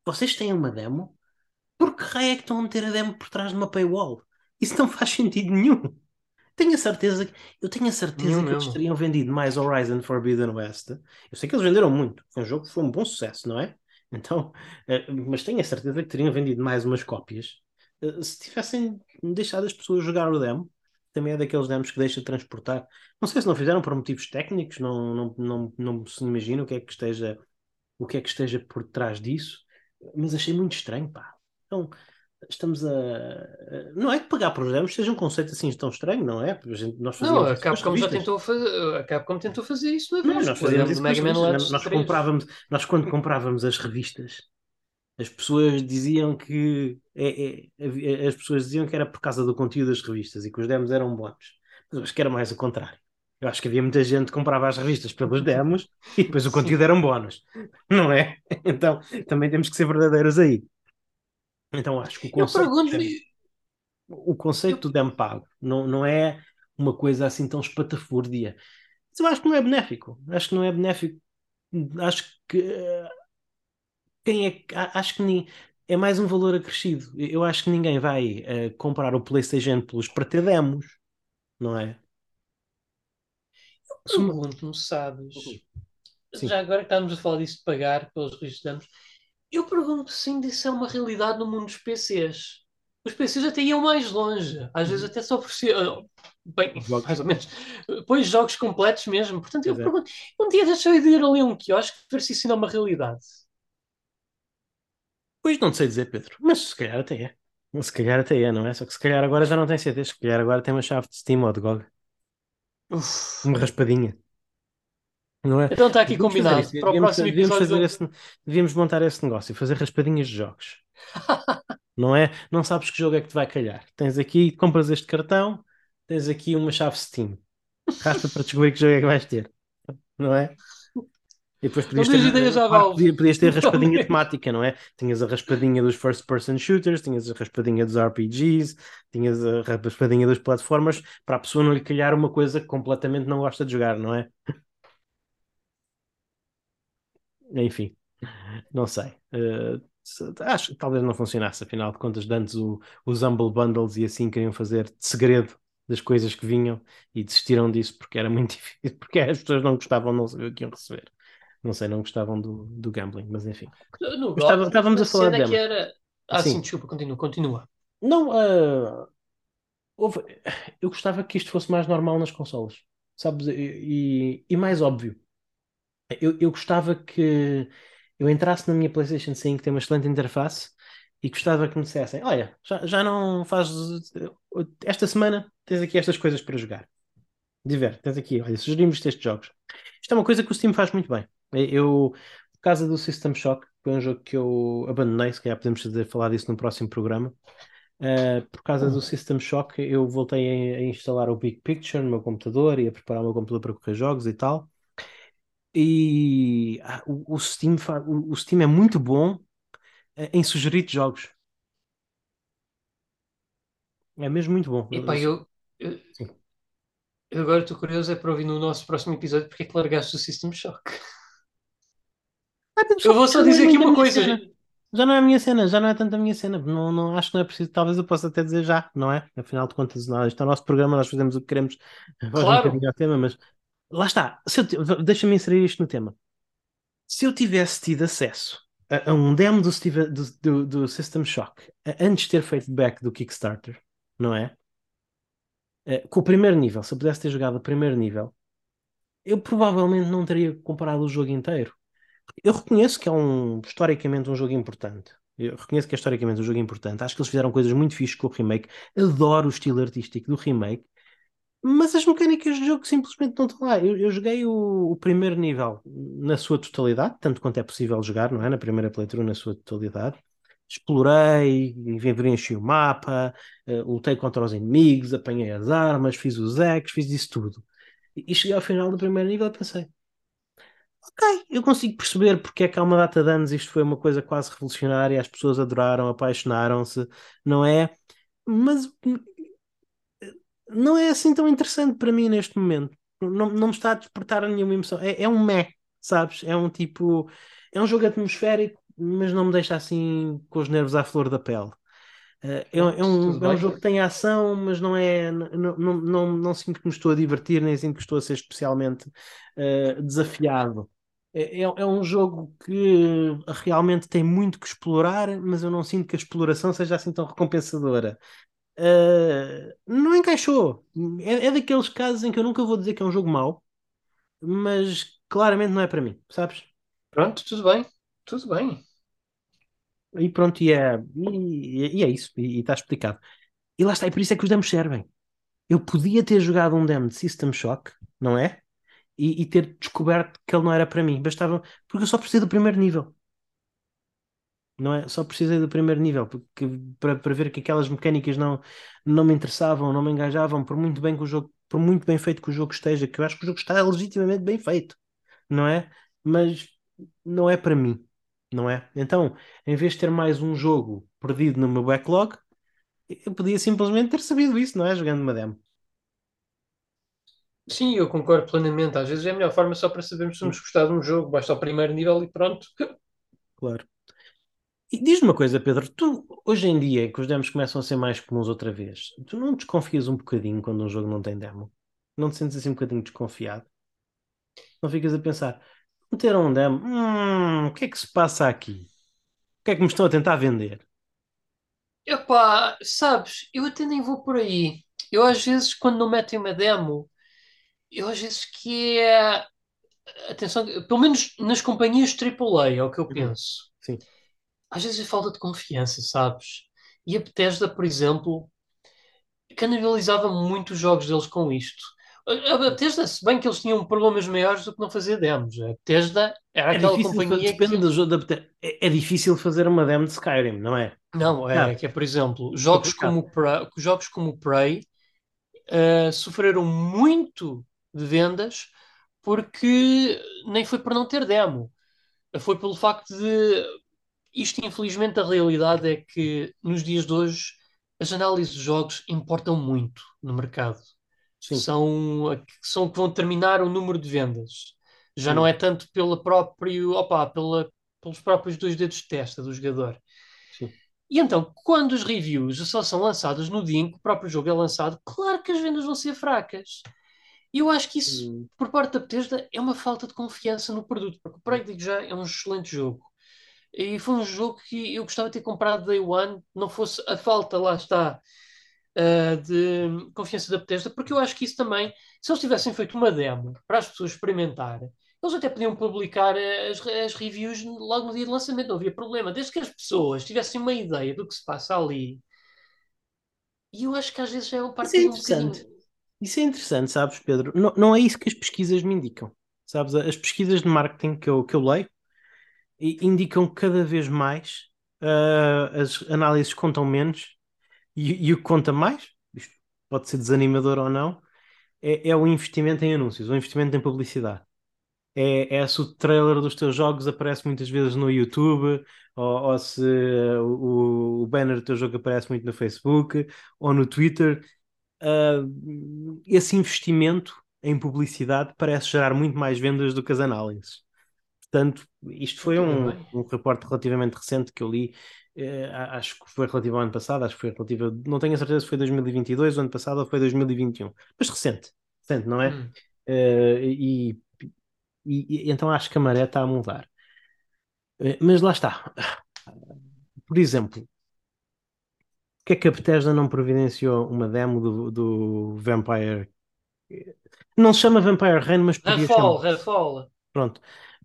Vocês têm uma demo, por que é que estão a meter a demo por trás de uma paywall? Isso não faz sentido nenhum. Tenho a certeza, eu tenho a certeza que eles teriam vendido mais Horizon Forbidden West. Eu sei que eles venderam muito, foi um jogo que foi um bom sucesso, não é? Então, uh, mas tenho a certeza que teriam vendido mais umas cópias uh, se tivessem deixado as pessoas jogar o demo. Também é daqueles demos que deixa de transportar. Não sei se não fizeram por motivos técnicos, não, não, não, não se imagina o que é que esteja o que é que esteja por trás disso, mas achei muito estranho, pá. Então, estamos a. Não é que pagar por demos seja um conceito assim tão estranho, não é? A gente, nós não, a Capcom já tentou fazer, a Capcom tentou fazer isso não, nós fazíamos isso Mega Man nós, nós comprávamos, nós quando comprávamos as revistas, as pessoas diziam que é, é, as pessoas diziam que era por causa do conteúdo das revistas e que os demos eram bons. Mas acho que era mais o contrário. Eu acho que havia muita gente que comprava as revistas pelos demos e depois o conteúdo eram bónus, não é? Então também temos que ser verdadeiros aí. Então acho que o conceito, o conceito eu... do demo pago não, não é uma coisa assim tão espatafúrdia. Mas eu acho que não é benéfico. Acho que não é benéfico. Acho que quem é acho que nem, é mais um valor acrescido. Eu acho que ninguém vai uh, comprar o PlayStation Plus para ter demos, não é? Eu pergunto-me, sabes? Sim. Já agora que estamos a falar disso de pagar pelos registros de demos, eu pergunto se ainda isso é uma realidade no mundo dos PCs. Os PCs até iam mais longe, às vezes uhum. até só ofereciam, bem, jogos. mais ou menos, depois jogos completos mesmo. Portanto, eu pergunto, um dia deixa de ir ali a um quiosque ver se isso ainda é uma realidade. Pois não sei dizer, Pedro, mas se calhar até é. Se calhar até é, não é? Só que se calhar agora já não tem CD, se calhar agora tem uma chave de Steam ou de GOG. Uf. Uma raspadinha. É? Então está aqui devíamos combinado. Para o devíamos, próximo devíamos, fazer esse, devíamos montar esse negócio e fazer raspadinhas de jogos. não é? Não sabes que jogo é que te vai calhar. Tens aqui, compras este cartão, tens aqui uma chave Steam. Raspa para descobrir que jogo é que vais ter. Não é? E depois podias ter, tens ideias à claro, Valve. podia- podias ter a raspadinha mesmo. temática, não é? Tinhas a raspadinha dos first person shooters, tinhas a raspadinha dos RPGs, tinhas a raspadinha dos platformers, para a pessoa não lhe calhar uma coisa que completamente não gosta de jogar, não é? Enfim, não sei. Se- acho que talvez não funcionasse, afinal de contas, de antes o- os Humble Bundles e assim queriam fazer de segredo das coisas que vinham e desistiram disso porque era muito difícil, porque as pessoas não gostavam, não saber o que iam receber. Não sei, não gostavam do, do gambling, mas enfim. Estava- estávamos a falar de cena que demo. era. Ah, sim, Sim. desculpa, continua, continua. Não, ah, houve- eu gostava que isto fosse mais normal nas consolas, sabes? E, e- e mais óbvio. Eu, eu gostava que eu entrasse na minha PlayStation 5, que tem uma excelente interface, e gostava que me dissessem: Olha, já, já não fazes. Esta semana tens aqui estas coisas para jogar. Diverte, tens aqui, olha, sugerimos estes jogos. Isto é uma coisa que o Steam faz muito bem. Eu, por causa do System Shock, foi um jogo que eu abandonei, se calhar podemos falar disso no próximo programa. Uh, por causa do System Shock, eu voltei a, a instalar o Big Picture no meu computador e a preparar o meu computador para correr jogos e tal. E ah, o, o Steam o, o Steam é muito bom eh, em sugerir jogos. É mesmo muito bom. Epá, eu, eu, eu agora estou curioso é para ouvir no nosso próximo episódio porque é que largaste o System Shock. Ah, Eu vou só é dizer aqui uma coisa. cena. Já não é a minha cena, já não é tanto a minha cena. Não, não, acho que não é preciso. Talvez eu possa até dizer já, não é? Afinal de contas, não, isto é o nosso programa, nós fazemos o que queremos. Um Claro. tema, mas lá está. Deixa-me inserir isto no tema. Se eu tivesse tido acesso a, a um demo do, Steve- do, do, do System Shock antes de ter feito back do Kickstarter, não é? Eh, Com o primeiro nível, se eu pudesse ter jogado o primeiro nível, eu provavelmente não teria comprado o jogo inteiro. Eu reconheço que é um, historicamente um jogo importante. Eu reconheço que é historicamente um jogo importante. Acho que eles fizeram coisas muito fixes com o remake. Adoro o estilo artístico do remake. Mas as mecânicas do jogo simplesmente não estão lá. Eu, eu joguei o, o primeiro nível na sua totalidade, tanto quanto é possível jogar, não é? Na primeira playthrough, na sua totalidade. Explorei, enchi o mapa, eh, lutei contra os inimigos, apanhei as armas, fiz os hacks, fiz isso tudo. E, e cheguei ao final do primeiro nível e pensei: ok, eu consigo perceber porque é que há uma data de anos isto foi uma coisa quase revolucionária, as pessoas adoraram, apaixonaram-se, não é? Mas não é assim tão interessante para mim neste momento. Não, não me está a despertar nenhuma emoção. É, é um meh, sabes? É um tipo. É um jogo atmosférico, mas não me deixa assim com os nervos à flor da pele. Eh, É, é um, é um jogo que tem ação, mas não é. Não, não, não, não sinto que me estou a divertir, nem sinto que estou a ser especialmente eh, desafiado. É, é, é um jogo que realmente tem muito que explorar, mas eu não sinto que a exploração seja assim tão recompensadora. Uh, não encaixou. É, é daqueles casos em que eu nunca vou dizer que é um jogo mau, mas claramente não é para mim, sabes? Pronto, tudo bem. Tudo bem. E pronto, e é, e, e é isso, e está explicado. E lá está, e por isso é que os demos servem. Eu podia ter jogado um demo de System Shock, não é? E, e ter descoberto que ele não era para mim. Bastava, porque eu só precisei do primeiro nível. Não é? Só precisei do primeiro nível porque, para, para ver que aquelas mecânicas não, não me interessavam, não me engajavam, por muito bem que o jogo, por muito bem feito que o jogo esteja, que eu acho que o jogo está legitimamente bem feito, não é? Mas não é para mim, não é? Então, em vez de ter mais um jogo perdido no meu backlog, eu podia simplesmente ter sabido isso, não é? Jogando uma demo. Sim, eu concordo plenamente. Às vezes é a melhor forma só para sabermos se nos gostar de um jogo. Basta o primeiro nível e pronto. Claro. E diz-me uma coisa, Pedro, tu hoje em dia que os demos começam a ser mais comuns outra vez, tu não desconfias um bocadinho quando um jogo não tem demo? Não te sentes assim um bocadinho desconfiado? Não ficas a pensar, meteram um demo, hum, o que é que se passa aqui? O que é que me estão a tentar vender? Epá, sabes, eu até nem vou por aí. Eu às vezes, quando não metem uma demo, eu às vezes que é. Atenção, pelo menos nas companhias AAA, é o que eu penso. Sim. Às vezes é falta de confiança, sabes? E a Bethesda, por exemplo, canibalizava muito os jogos deles com isto. A Bethesda, se bem que eles tinham problemas maiores do que não fazer demos. A Bethesda era É aquela companhia depende que... do jogo da Bethesda. É, é difícil fazer uma demo de Skyrim, não é? Não, é Não. que é, por exemplo, jogos Complicado. como, o Prey, jogos como Prey eh, sofreram muito de vendas porque nem foi por não ter demo, foi pelo facto de isto, infelizmente, a realidade é que nos dias de hoje as análises de jogos importam muito no mercado. Sim. São, são que vão determinar o número de vendas. Já Sim. não é tanto pela próprio, opa, pela, pelos próprios dois dedos de testa do jogador. Sim. E então, quando os reviews só são lançados no dia em que o próprio jogo é lançado, claro que as vendas vão ser fracas. E eu acho que isso, Hum. por parte da Bethesda, é uma falta de confiança no produto, porque o Prey já é um excelente jogo. E foi um jogo que eu gostava de ter comprado Day One, não fosse a falta, lá está, uh, de confiança da Bethesda, porque eu acho que isso também, se eles tivessem feito uma demo para as pessoas experimentar, eles até podiam publicar as, as reviews logo no dia de lançamento, não havia problema, desde que as pessoas tivessem uma ideia do que se passa ali. E eu acho que às vezes é um parte Isso é um interessante. bocadinho. Isso é interessante, sabes, Pedro? Não, não é isso que as pesquisas me indicam. Sabes, as pesquisas de marketing que eu, que eu leio indicam cada vez mais ah, as análises contam menos e, e o que conta mais, isto pode ser desanimador ou não, é, é o investimento em anúncios, o investimento em publicidade. É, é se o trailer dos teus jogos aparece muitas vezes no YouTube, ou, ou se o, o banner do teu jogo aparece muito no Facebook ou no Twitter. Ah, esse investimento em publicidade parece gerar muito mais vendas do que as análises. Portanto, isto foi um, um reporte relativamente recente que eu li, eh, acho que foi relativo ao ano passado, acho que foi relativo, não tenho a certeza se foi 2022, o ano passado ou foi 2021, mas recente, recente, não é? Hum. Eh, e, e- e então acho que a maré está a mudar. Eh, mas lá está. Por exemplo, que é que a Bethesda não providenciou uma demo do, do Vampire? Não se chama Vampire Rain, mas podia Redfall, chamar. Redfall. Pronto.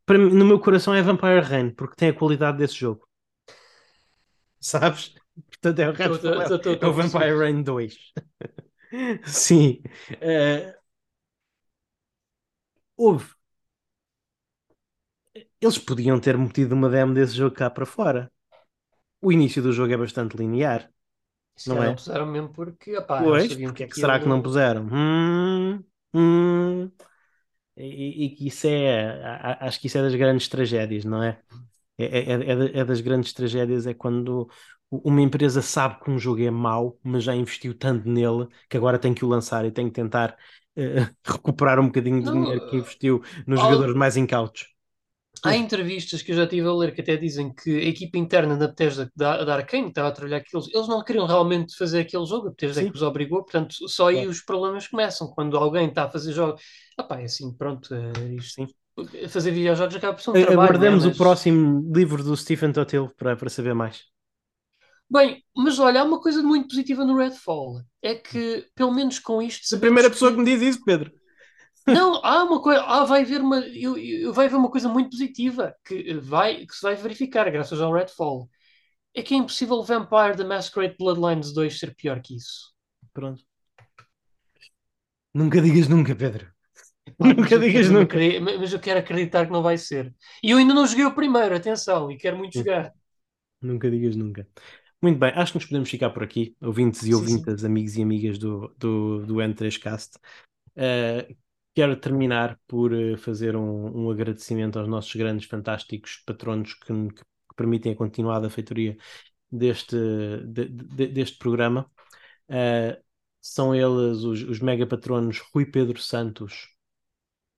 Para mim, no meu coração é Vampire Rain, porque tem a qualidade desse jogo. Sabes? Portanto, é o Tô- tô- é, tô- tô- é o a perceber. Vampire Rain 2. Sim. Eh, houve. Eles podiam ter metido uma demo desse jogo cá para fora. O início do jogo é bastante linear. Se Não é? não puseram mesmo porque, opá, eles Pois, sabiam porque que é que será que não puseram? Hum, hum. E, que isso é, acho que isso é das grandes tragédias, não é? É, é, é, da- é das grandes tragédias, é quando uma empresa sabe que um jogo é mau, mas já investiu tanto nele que agora tem que o lançar e tem que tentar eh, recuperar um bocadinho Não, dinheiro que investiu nos jogadores mais incautos. Há entrevistas que eu já tive a ler que até dizem que a equipa interna da Bethesda, da, da Arkane, que estava a trabalhar aqueles, eles não queriam realmente fazer aquele jogo, a Bethesda é Sim. que os obrigou, portanto, só aí Claro. os problemas começam. Quando alguém está a fazer jogos, opá, é assim, pronto, é isto, Sim. fazer videojogos acaba por ser um trabalho. Aguardemos é? o Mas- próximo livro do Stephen Totil para, para saber mais. Bem, mas olha, há uma coisa muito positiva no Redfall, é que, pelo menos com isto, Se a primeira pessoa que me diz isso, Pedro. Não, há uma coisa, ah, vai haver uma, eu, eu- vai haver uma coisa muito positiva que vai, que se vai verificar graças ao Redfall. É que é impossível Vampire The Masquerade Bloodlines 2 ser pior que isso. Pronto. Nunca digas nunca, Pedro. Mas Nunca eu digas quero nunca. Mas eu quero acreditar que não vai ser. E eu ainda não joguei o primeiro, atenção, e quero muito Sim. jogar. Nunca digas nunca. Muito bem, acho que nos podemos ficar por aqui, ouvintes e Sim, ouvintas, amigos e amigas do, do, do N3Cast. Uh, quero terminar por uh, fazer um, um agradecimento aos nossos grandes, fantásticos patronos que, que permitem a continuada feitoria deste, de- de- deste programa. Uh, são eles os, os mega patronos Rui Pedro Santos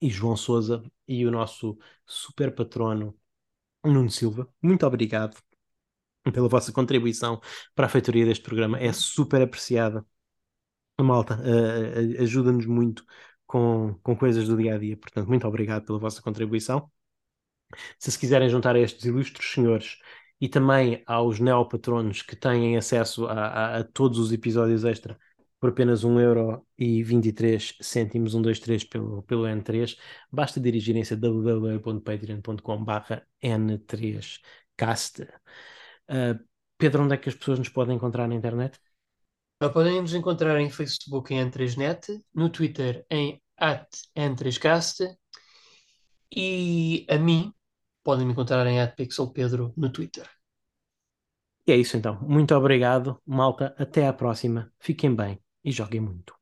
e João Souza e o nosso super patrono Nuno Silva. Muito obrigado pela vossa contribuição para a feitoria deste programa. É super apreciada. Malta uh, ajuda-nos muito com, com coisas do dia a dia. Portanto, muito obrigado pela vossa contribuição. Se se quiserem juntar a estes ilustres senhores e também aos neopatronos que têm acesso a, a, a todos os episódios extra por apenas 1,23€, 123 pelo, pelo N3, basta dirigirem-se a www.patreon.com.br N3cast. Uh, Pedro, onde é que as pessoas nos podem encontrar na internet? Podem nos encontrar em Facebook em N3Net, no Twitter em N3Cast e a mim podem me encontrar em @pixelpedro no Twitter. E é isso então. Muito obrigado, malta. Até à próxima. Fiquem bem e joguem muito.